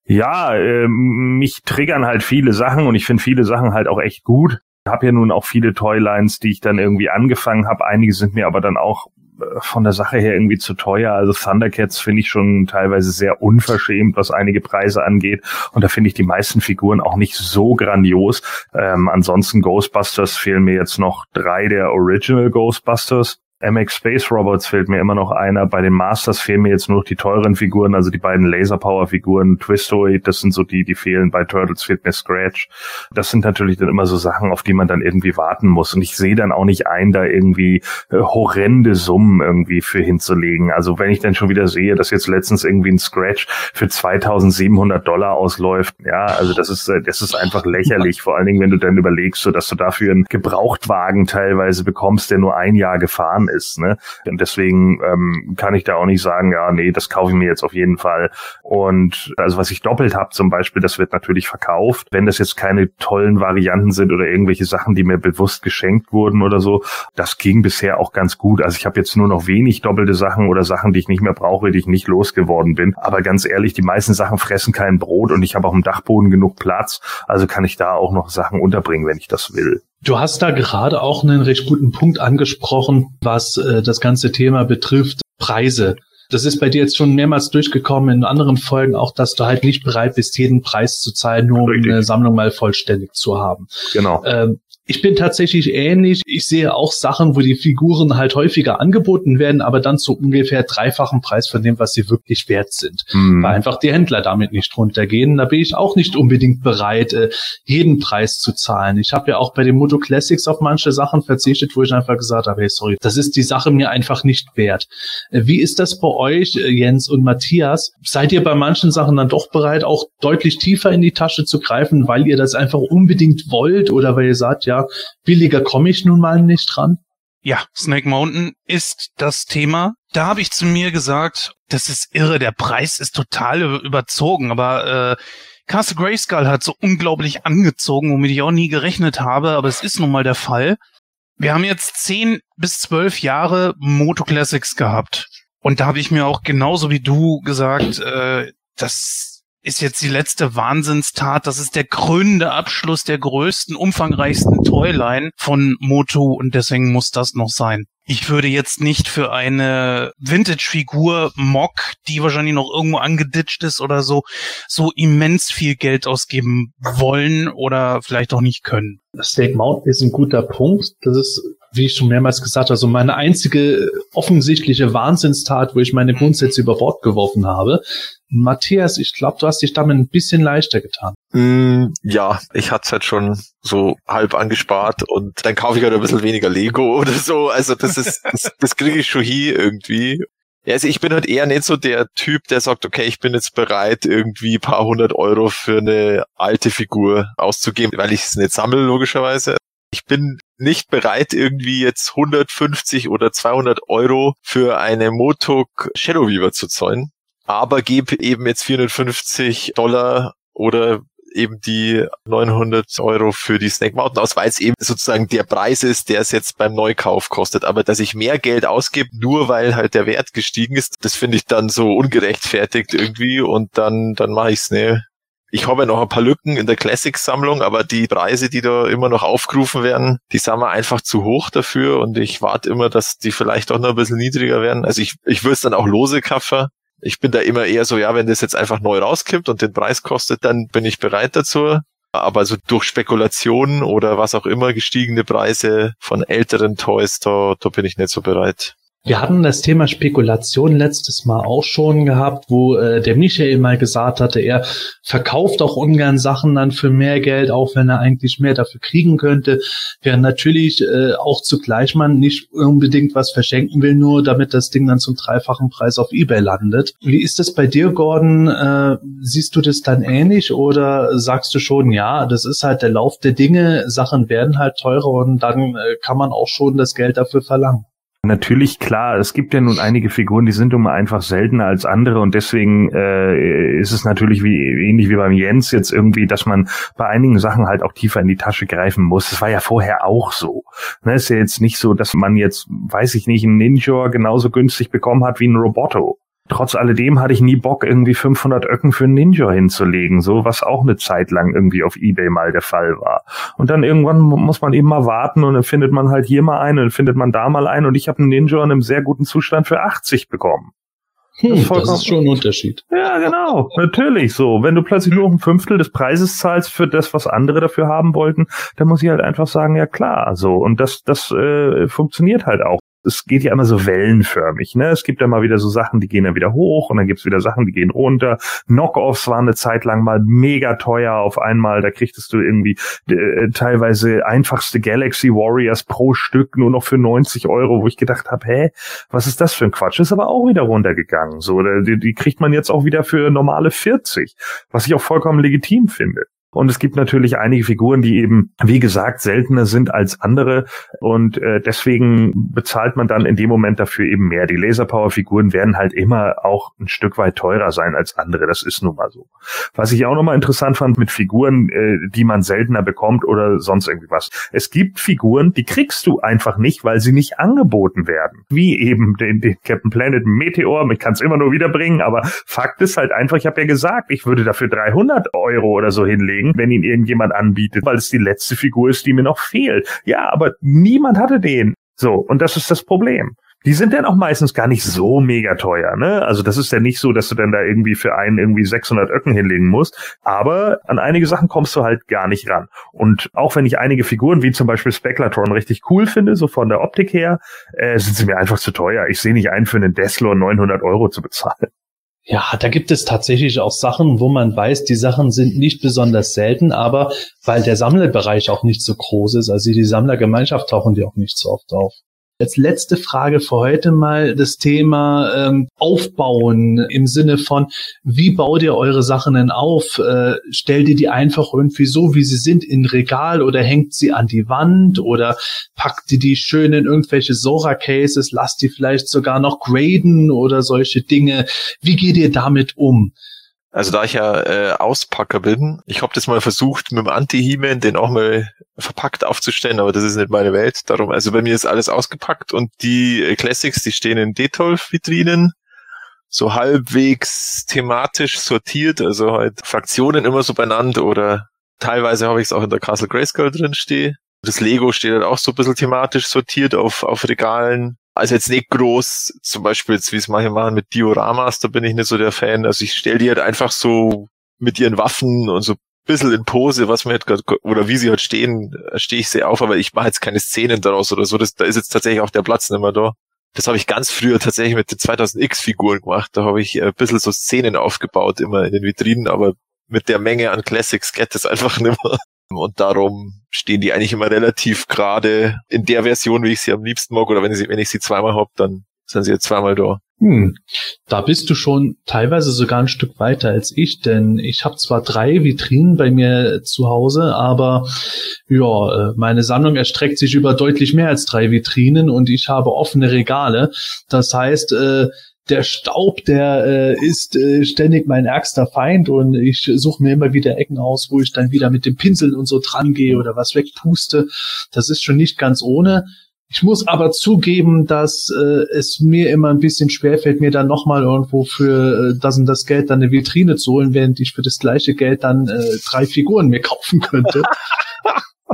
Ja, äh, mich triggern halt viele Sachen und ich finde viele Sachen halt auch echt gut. Ich habe ja nun auch viele Toylines, die ich dann irgendwie angefangen habe. Einige sind mir aber dann auch von der Sache her irgendwie zu teuer. Also Thundercats finde ich schon teilweise sehr unverschämt, was einige Preise angeht. Und da finde ich die meisten Figuren auch nicht so grandios. Ähm, ansonsten Ghostbusters fehlen mir jetzt noch drei der Original Ghostbusters. MX Space Robots fehlt mir immer noch einer. Bei den Masters fehlen mir jetzt nur noch die teuren Figuren, also die beiden Laser Power Figuren. Twistoid, das sind so die, die fehlen. Bei Turtles fehlt mir Scratch. Das sind natürlich dann immer so Sachen, auf die man dann irgendwie warten muss. Und ich sehe dann auch nicht ein, da irgendwie äh, horrende Summen irgendwie für hinzulegen. Also wenn ich dann schon wieder sehe, dass jetzt letztens irgendwie ein Scratch für 2700 Dollar ausläuft, ja, also das ist, äh, das ist einfach lächerlich. Vor allen Dingen, wenn du dann überlegst, so dass du dafür einen Gebrauchtwagen teilweise bekommst, der nur ein Jahr gefahren ist. Ne? Und deswegen ähm, kann ich da auch nicht sagen, ja, nee, das kaufe ich mir jetzt auf jeden Fall. Und also was ich doppelt habe zum Beispiel, das wird natürlich verkauft. Wenn das jetzt keine tollen Varianten sind oder irgendwelche Sachen, die mir bewusst geschenkt wurden oder so, das ging bisher auch ganz gut. Also ich habe jetzt nur noch wenig doppelte Sachen oder Sachen, die ich nicht mehr brauche, die ich nicht losgeworden bin. Aber ganz ehrlich, die meisten Sachen fressen kein Brot und ich habe auch im Dachboden genug Platz. Also kann ich da auch noch Sachen unterbringen, wenn ich das will. Du hast da gerade auch einen recht guten Punkt angesprochen, was äh, das ganze Thema betrifft, Preise. Das ist bei dir jetzt schon mehrmals durchgekommen in anderen Folgen auch, dass du halt nicht bereit bist, jeden Preis zu zahlen, nur um Richtig. eine Sammlung mal vollständig zu haben. Genau. Ähm, ich bin tatsächlich ähnlich. Ich sehe auch Sachen, wo die Figuren halt häufiger angeboten werden, aber dann zu ungefähr dreifachen Preis von dem, was sie wirklich wert sind. Hm. Weil einfach die Händler damit nicht runtergehen. Da bin ich auch nicht unbedingt bereit, äh, jeden Preis zu zahlen. Ich habe ja auch bei den Moto Classics auf manche Sachen verzichtet, wo ich einfach gesagt habe, hey, sorry, das ist die Sache mir einfach nicht wert. Äh, Wie ist das bei euch, äh, Jens und Matthias? Seid ihr bei manchen Sachen dann doch bereit, auch deutlich tiefer in die Tasche zu greifen, weil ihr das einfach unbedingt wollt oder weil ihr sagt, ja, billiger komme ich nun mal nicht dran? Ja, Snake Mountain ist das Thema. Da habe ich zu mir gesagt, das ist irre, der Preis ist total über- überzogen, aber äh, Castle Grayskull hat so unglaublich angezogen, womit ich auch nie gerechnet habe, aber es ist nun mal der Fall. Wir haben jetzt zehn bis zwölf Jahre Moto Classics gehabt. Und da habe ich mir auch genauso wie du gesagt, äh, das ist jetzt die letzte Wahnsinnstat. Das ist der krönende Abschluss der größten, umfangreichsten Toyline von Moto und deswegen muss das noch sein. Ich würde jetzt nicht für eine Vintage-Figur Mock, die wahrscheinlich noch irgendwo angeditscht ist oder so, so immens viel Geld ausgeben wollen oder vielleicht auch nicht können. Snake Mountain ist ein guter Punkt. Das ist, wie ich schon mehrmals gesagt habe, so meine einzige offensichtliche Wahnsinnstat, wo ich meine Grundsätze über Bord geworfen habe. Matthias, ich glaube, du hast dich damit ein bisschen leichter getan. Mm, ja, ich hatte halt schon so halb angespart und dann kaufe ich halt ein bisschen weniger Lego oder so. Also das ist, das, das kriege ich schon hier irgendwie. Also ich bin halt eher nicht so der Typ, der sagt, okay, ich bin jetzt bereit, irgendwie ein paar hundert Euro für eine alte Figur auszugeben, weil ich es nicht sammle, logischerweise. Ich bin nicht bereit, irgendwie jetzt 150 oder 200 Euro für eine Motok Shadow Weaver zu zahlen, aber gebe eben jetzt 450 Dollar oder eben die 900 Euro für die Snake Mountain aus, weil es eben sozusagen der Preis ist, der es jetzt beim Neukauf kostet. Aber dass ich mehr Geld ausgebe, nur weil halt der Wert gestiegen ist, das finde ich dann so ungerechtfertigt irgendwie und dann, dann mache ich es ne. Ich habe noch ein paar Lücken in der Classics-Sammlung, aber die Preise, die da immer noch aufgerufen werden, die sind mir einfach zu hoch dafür und ich warte immer, dass die vielleicht auch noch ein bisschen niedriger werden. Also ich, ich würde es dann auch lose kaufen. Ich bin da immer eher so, ja, wenn das jetzt einfach neu rauskommt und den Preis kostet, dann bin ich bereit dazu. Aber so durch Spekulationen oder was auch immer gestiegene Preise von älteren Toys, da, da bin ich nicht so bereit. Wir hatten das Thema Spekulation letztes Mal auch schon gehabt, wo äh, der Michael mal gesagt hatte, er verkauft auch ungern Sachen dann für mehr Geld, auch wenn er eigentlich mehr dafür kriegen könnte. Während natürlich äh, auch zugleich man nicht unbedingt was verschenken will, nur damit das Ding dann zum dreifachen Preis auf Ebay landet. Wie ist das bei dir, Gordon? Äh, siehst du das dann ähnlich oder sagst du schon, ja, das ist halt der Lauf der Dinge, Sachen werden halt teurer und dann äh, kann man auch schon das Geld dafür verlangen? Natürlich, klar, es gibt ja nun einige Figuren, die sind immer einfach seltener als andere und deswegen äh, ist es natürlich wie ähnlich wie beim Jens jetzt irgendwie, dass man bei einigen Sachen halt auch tiefer in die Tasche greifen muss. Das war ja vorher auch so. Ne, ist ja jetzt nicht so, dass man jetzt, weiß ich nicht, einen Ninja genauso günstig bekommen hat wie einen Roboto. Trotz alledem hatte ich nie Bock, irgendwie 500 Öcken für einen Ninja hinzulegen, so was auch eine Zeit lang irgendwie auf Ebay mal der Fall war. Und dann irgendwann muss man eben mal warten und dann findet man halt hier mal einen und dann findet man da mal einen und ich habe einen Ninja in einem sehr guten Zustand für 80 bekommen. Hm, das, das, ist schon ein Unterschied. Ja, genau. Natürlich so. Wenn du plötzlich nur ein Fünftel des Preises zahlst für das, was andere dafür haben wollten, dann muss ich halt einfach sagen, ja klar, so. Und das, das äh, funktioniert halt auch es geht ja immer so wellenförmig. Ne? Es gibt ja mal wieder so Sachen, die gehen dann wieder hoch und dann gibt's wieder Sachen, die gehen runter. Knockoffs waren eine Zeit lang mal mega teuer auf einmal. Da kriegtest du irgendwie äh, teilweise einfachste Galaxy Warriors pro Stück nur noch für 90 Euro, wo ich gedacht habe, hä, was ist das für ein Quatsch? Ist aber auch wieder runtergegangen. So, die, die kriegt man jetzt auch wieder für normale 40, was ich auch vollkommen legitim finde. Und es gibt natürlich einige Figuren, die eben, wie gesagt, seltener sind als andere. Und äh, deswegen bezahlt man dann in dem Moment dafür eben mehr. Die Laserpower-Figuren werden halt immer auch ein Stück weit teurer sein als andere. Das ist nun mal so. Was ich auch nochmal interessant fand mit Figuren, äh, die man seltener bekommt oder sonst irgendwie was. Es gibt Figuren, die kriegst du einfach nicht, weil sie nicht angeboten werden. Wie eben den, den Captain Planet Meteor. Ich kann es immer nur wiederbringen, aber Fakt ist halt einfach, ich habe ja gesagt, ich würde dafür 300 Euro oder so hinlegen kriegen, wenn ihn irgendjemand anbietet, weil es die letzte Figur ist, die mir noch fehlt. Ja, aber niemand hatte den. So, und das ist das Problem. Die sind dann auch meistens gar nicht so mega teuer, ne? Also das ist ja nicht so, dass du dann da irgendwie für einen irgendwie 600 Öcken hinlegen musst. Aber an einige Sachen kommst du halt gar nicht ran. Und auch wenn ich einige Figuren, wie zum Beispiel Spectratron, richtig cool finde, so von der Optik her, äh, sind sie mir einfach zu teuer. Ich sehe nicht ein, für einen Deslor 900 Euro zu bezahlen. Ja, da gibt es tatsächlich auch Sachen, wo man weiß, die Sachen sind nicht besonders selten, aber weil der Sammlerbereich auch nicht so groß ist, also die Sammlergemeinschaft tauchen die auch nicht so oft auf. Als letzte Frage für heute mal das Thema ähm, Aufbauen im Sinne von, wie baut ihr eure Sachen denn auf? Äh, stellt ihr die einfach irgendwie so, wie sie sind, in Regal oder hängt sie an die Wand oder packt ihr die schön in irgendwelche Sora-Cases, lasst die vielleicht sogar noch graden oder solche Dinge? Wie geht ihr damit um? Also da ich ja äh, Auspacker bin, ich habe das mal versucht mit dem Anti-He-Man, den auch mal verpackt aufzustellen, aber das ist nicht meine Welt. Darum, also bei mir ist alles ausgepackt und die äh, Classics, die stehen in Detolf-Vitrinen, so halbwegs thematisch sortiert, also halt Fraktionen immer so benannt oder teilweise habe ich es auch in der Castle Grayskull drin stehe. Das Lego steht halt auch so ein bisschen thematisch sortiert auf, auf Regalen. Also jetzt nicht groß, zum Beispiel jetzt, wie es manche machen mit Dioramas, da bin ich nicht so der Fan. Also ich stelle die halt einfach so mit ihren Waffen und so bisschen in Pose, was mir halt grad, oder wie sie halt stehen, stehe ich sehr auf, aber ich mache jetzt keine Szenen daraus oder so. Das, da ist jetzt tatsächlich auch der Platz nicht mehr da. Das habe ich ganz früher tatsächlich mit den 2000X-Figuren gemacht. Da habe ich ein bisschen so Szenen aufgebaut, immer in den Vitrinen, aber mit der Menge an Classics geht das einfach nicht mehr. Und darum stehen die eigentlich immer relativ gerade in der Version, wie ich sie am liebsten mag. Oder wenn ich, wenn ich sie zweimal hab, dann sind sie jetzt zweimal da. Hm. Da bist du schon teilweise sogar ein Stück weiter als ich, denn ich habe zwar drei Vitrinen bei mir zu Hause, aber ja, äh, meine Sammlung erstreckt sich über deutlich mehr als drei Vitrinen und ich habe offene Regale. Das heißt, äh, der Staub, der äh, ist äh, ständig mein ärgster Feind und ich suche mir immer wieder Ecken aus, wo ich dann wieder mit dem Pinsel und so dran gehe oder was wegpuste. Das ist schon nicht ganz ohne. Ich muss aber zugeben, dass äh, es mir immer ein bisschen schwerfällt, mir dann nochmal irgendwo für äh, das und das Geld dann eine Vitrine zu holen, während ich für das gleiche Geld dann äh, drei Figuren mir kaufen könnte.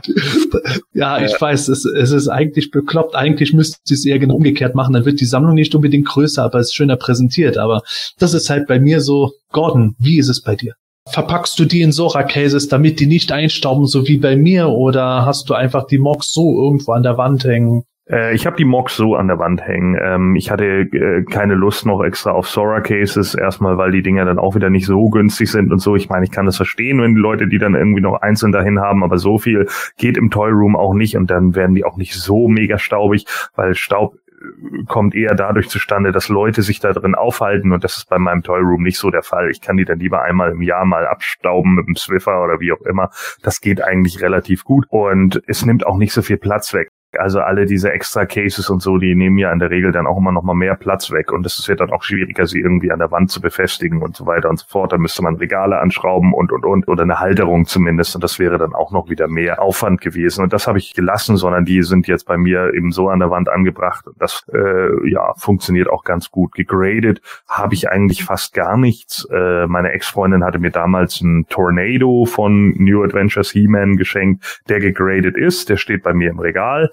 ja, ich weiß, es, es ist eigentlich bekloppt. Eigentlich müsste ich es eher genau umgekehrt machen. Dann wird die Sammlung nicht unbedingt größer, aber es ist schöner präsentiert. Aber das ist halt bei mir so. Gordon, wie ist es bei dir? Verpackst du die in Sora-Cases, damit die nicht einstauben, so wie bei mir? Oder hast du einfach die Mocs so irgendwo an der Wand hängen? Äh, ich habe die Mocs so an der Wand hängen. Ähm, ich hatte äh, keine Lust noch extra auf Sora Cases, erstmal weil die Dinger dann auch wieder nicht so günstig sind und so. Ich meine, ich kann das verstehen, wenn die Leute die dann irgendwie noch einzeln dahin haben, aber so viel geht im Toy Room auch nicht und dann werden die auch nicht so mega staubig, weil Staub äh, kommt eher dadurch zustande, dass Leute sich da drin aufhalten und das ist bei meinem Toy Room nicht so der Fall. Ich kann die dann lieber einmal im Jahr mal abstauben mit dem Swiffer oder wie auch immer. Das geht eigentlich relativ gut und es nimmt auch nicht so viel Platz weg. Also alle diese extra Cases und so, die nehmen ja in der Regel dann auch immer noch mal mehr Platz weg und es wird dann auch schwieriger, sie irgendwie an der Wand zu befestigen und so weiter und so fort. Da müsste man Regale anschrauben und und und oder eine Halterung zumindest und das wäre dann auch noch wieder mehr Aufwand gewesen und das habe ich gelassen, sondern die sind jetzt bei mir eben so an der Wand angebracht. Das äh, ja funktioniert auch ganz gut. Gegradet habe ich eigentlich fast gar nichts. Äh, meine Ex-Freundin hatte mir damals ein Tornado von New Adventures He-Man geschenkt, der gegradet ist. Der steht bei mir im Regal.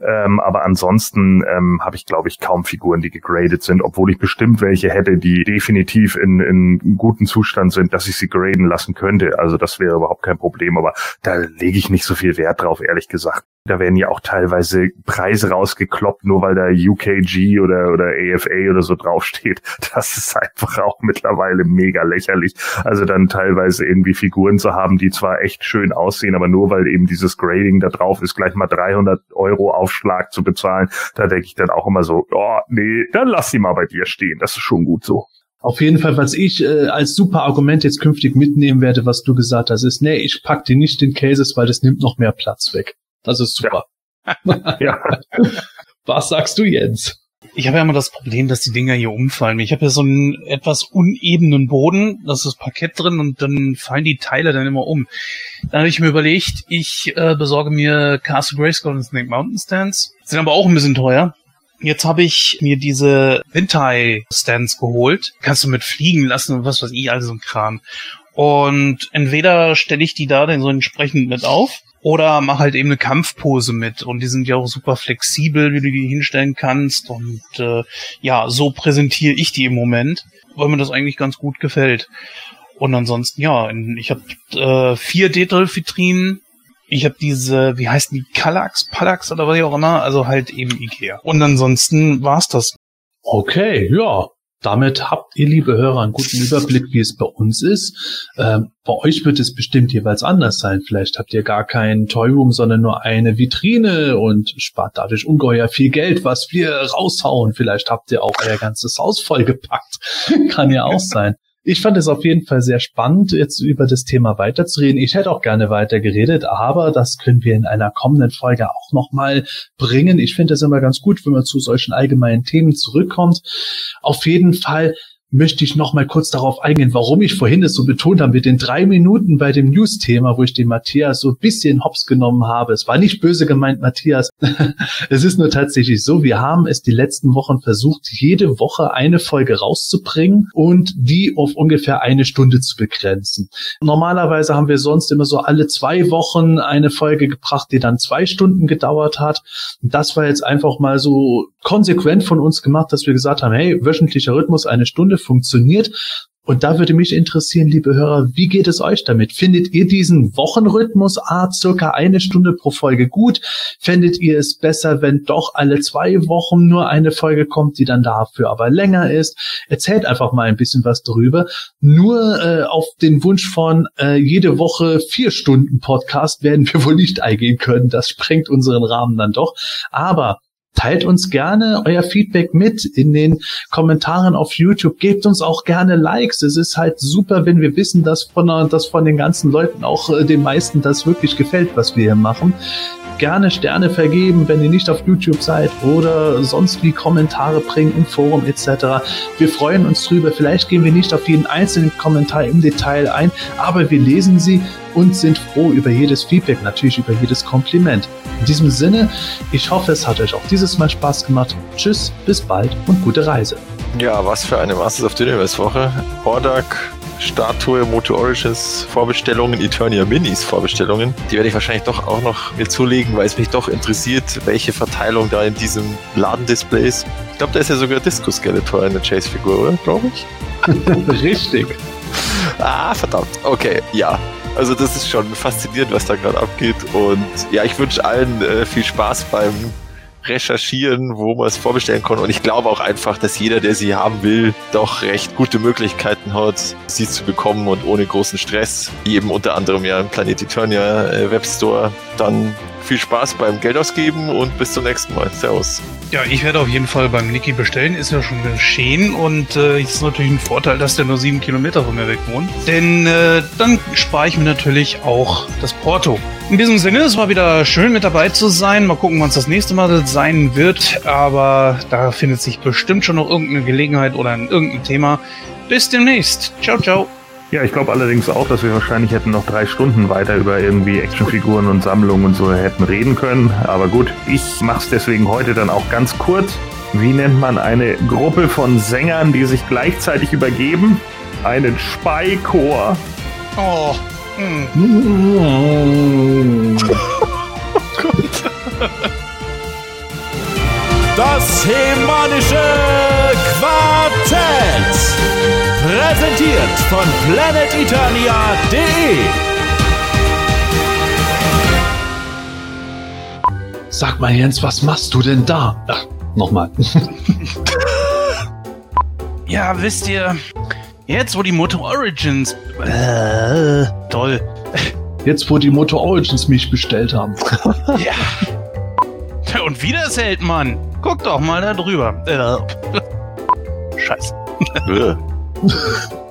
Ähm, aber ansonsten ähm, habe ich, glaube ich, kaum Figuren, die gegradet sind, obwohl ich bestimmt welche hätte, die definitiv in, in gutem Zustand sind, dass ich sie graden lassen könnte. Also das wäre überhaupt kein Problem, aber da lege ich nicht so viel Wert drauf, ehrlich gesagt. Da werden ja auch teilweise Preise rausgekloppt, nur weil da UKG oder, oder AFA oder so draufsteht. Das ist einfach auch mittlerweile mega lächerlich. Also dann teilweise irgendwie Figuren zu haben, die zwar echt schön aussehen, aber nur weil eben dieses Grading da drauf ist, gleich mal 300 Euro Aufschlag zu bezahlen. Da denke ich dann auch immer so, oh, nee, dann lass die mal bei dir stehen. Das ist schon gut so. Auf jeden Fall, was ich äh, als super Argument jetzt künftig mitnehmen werde, was du gesagt hast, ist, nee, ich pack die nicht in Cases, weil das nimmt noch mehr Platz weg. Das ist super. Ja. ja. Was sagst du, Jens? Ich habe ja immer das Problem, dass die Dinger hier umfallen. Ich habe ja so einen etwas unebenen Boden, da ist das Parkett drin und dann fallen die Teile dann immer um. Dann habe ich mir überlegt, ich äh, besorge mir Castle Grayskull und Snake Mountain Stands. Sind aber auch ein bisschen teuer. Jetzt habe ich mir diese Wintai Stands geholt. Kannst du mit fliegen lassen und was weiß ich, also so ein Kram. Und entweder stelle ich die da dann so entsprechend mit auf oder mach halt eben eine Kampfpose mit. Und die sind ja auch super flexibel, wie du die hinstellen kannst. Und äh, ja, so präsentiere ich die im Moment, weil mir das eigentlich ganz gut gefällt. Und ansonsten, ja, ich habe äh, vier Detolf-Vitrinen. Ich habe diese, wie heißen die, Kallax, Pallax oder was auch immer, also halt eben Ikea. Und ansonsten war's das. Okay, ja. Damit habt ihr, liebe Hörer, einen guten Überblick, wie es bei uns ist. Ähm, bei euch wird es bestimmt jeweils anders sein. Vielleicht habt ihr gar keinen Toyroom, sondern nur eine Vitrine und spart dadurch ungeheuer viel Geld, was wir raushauen. Vielleicht habt ihr auch euer ganzes Haus vollgepackt. Kann ja auch sein. Ich fand es auf jeden Fall sehr spannend, jetzt über das Thema weiterzureden. Ich hätte auch gerne weiter geredet, aber das können wir in einer kommenden Folge auch nochmal bringen. Ich finde es immer ganz gut, wenn man zu solchen allgemeinen Themen zurückkommt. Auf jeden Fall möchte ich noch mal kurz darauf eingehen, warum ich vorhin es so betont habe mit den drei Minuten bei dem News-Thema, wo ich den Matthias so ein bisschen hops genommen habe. Es war nicht böse gemeint, Matthias. es ist nur tatsächlich so, wir haben es die letzten Wochen versucht, jede Woche eine Folge rauszubringen und die auf ungefähr eine Stunde zu begrenzen. Normalerweise haben wir sonst immer so alle zwei Wochen eine Folge gebracht, die dann zwei Stunden gedauert hat. Und das war jetzt einfach mal so konsequent von uns gemacht, dass wir gesagt haben, hey, wöchentlicher Rhythmus, eine Stunde funktioniert. Und da würde mich interessieren, liebe Hörer, wie geht es euch damit? Findet ihr diesen Wochenrhythmus, ah, circa eine Stunde pro Folge gut? Fändet ihr es besser, wenn doch alle zwei Wochen nur eine Folge kommt, die dann dafür aber länger ist? Erzählt einfach mal ein bisschen was darüber. Nur äh, auf den Wunsch von äh, jede Woche vier Stunden Podcast werden wir wohl nicht eingehen können. Das sprengt unseren Rahmen dann doch. Aber Teilt uns gerne euer Feedback mit in den Kommentaren auf YouTube. Gebt uns auch gerne Likes. Es ist halt super, wenn wir wissen, dass von, dass von den ganzen Leuten auch äh, den meisten das wirklich gefällt, was wir hier machen gerne Sterne vergeben, wenn ihr nicht auf YouTube seid oder sonst wie Kommentare bringen im Forum etc. Wir freuen uns drüber. Vielleicht gehen wir nicht auf jeden einzelnen Kommentar im Detail ein, aber wir lesen sie und sind froh über jedes Feedback, natürlich über jedes Kompliment. In diesem Sinne, ich hoffe, es hat euch auch dieses Mal Spaß gemacht. Tschüss, bis bald und gute Reise. Ja, was für eine Masters of the Universe Woche. Hordak Statue, Moto Origins Vorbestellungen, Eternia Minis Vorbestellungen. Die werde ich wahrscheinlich doch auch noch mir zulegen, weil es mich doch interessiert, welche Verteilung da in diesem Ladendisplay ist. Ich glaube, da ist ja sogar Disco Skeletor in der Chase-Figur, oder? Glaube ich. Richtig. Ah, verdammt. Okay, ja. Also das ist schon faszinierend, was da gerade abgeht. Und ja, ich wünsche allen äh, viel Spaß beim recherchieren, wo man es vorbestellen kann. Und ich glaube auch einfach, dass jeder, der sie haben will, doch recht gute Möglichkeiten hat, sie zu bekommen und ohne großen Stress, eben unter anderem ja im Planet Eternia äh, Webstore, dann viel Spaß beim Geld ausgeben und bis zum nächsten Mal. Servus. Ja, ich werde auf jeden Fall beim Niki bestellen, ist ja schon geschehen und äh, ist natürlich ein Vorteil, dass der nur sieben Kilometer von mir weg wohnt. Denn äh, dann spare ich mir natürlich auch das Porto. In diesem Sinne, es war wieder schön mit dabei zu sein. Mal gucken, wann es das nächste Mal sein wird. Aber da findet sich bestimmt schon noch irgendeine Gelegenheit oder ein, irgendein Thema. Bis demnächst. Ciao, ciao. Ja, ich glaube allerdings auch, dass wir wahrscheinlich hätten noch drei Stunden weiter über irgendwie Actionfiguren und Sammlungen und so hätten reden können. Aber gut, ich mach's deswegen heute dann auch ganz kurz. Wie nennt man eine Gruppe von Sängern, die sich gleichzeitig übergeben? Einen Speichor. Oh. mm. Das Hemanische Quartett. Präsentiert von planeteternia.de. Sag mal, Jens, was machst du denn da? Ach, nochmal. Ja, wisst ihr, jetzt wo die Moto Origins. Äh, toll. Jetzt, wo die Motor Origins mich bestellt haben. Ja. Und wieder ist Heldmann. Guck doch mal da drüber. Äh. Scheiße.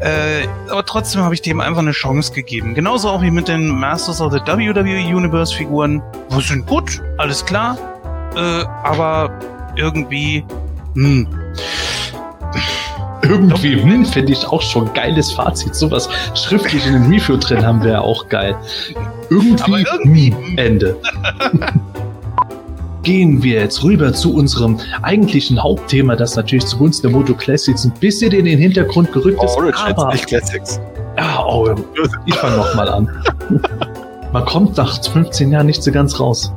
Äh. Aber trotzdem habe ich dem einfach eine Chance gegeben. Genauso auch wie mit den Masters of the WWE Universe Figuren. Wo sind gut, alles klar. Äh, aber irgendwie. Hm. Irgendwie, hm, finde ich auch schon geiles Fazit. Sowas schriftlich in den Review drin haben wir ja auch geil. Irgendwie, irgendwie- hm, Ende. Gehen wir jetzt rüber zu unserem eigentlichen Hauptthema, das natürlich zugunsten der Moto Classics ein bisschen in den Hintergrund gerückt ist. Origins, aber nicht Classics. Ja, oh, ich fange nochmal an. Man kommt nach 15 Jahren nicht so ganz raus.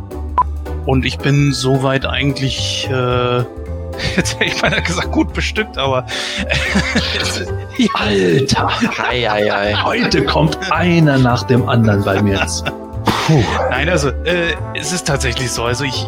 Und ich bin soweit eigentlich, äh, jetzt hätte ich beinahe gesagt, gut bestückt, aber Alter, Ei, ei, ei. heute kommt einer nach dem anderen bei mir jetzt. nein, also äh, es ist tatsächlich so. Also ich,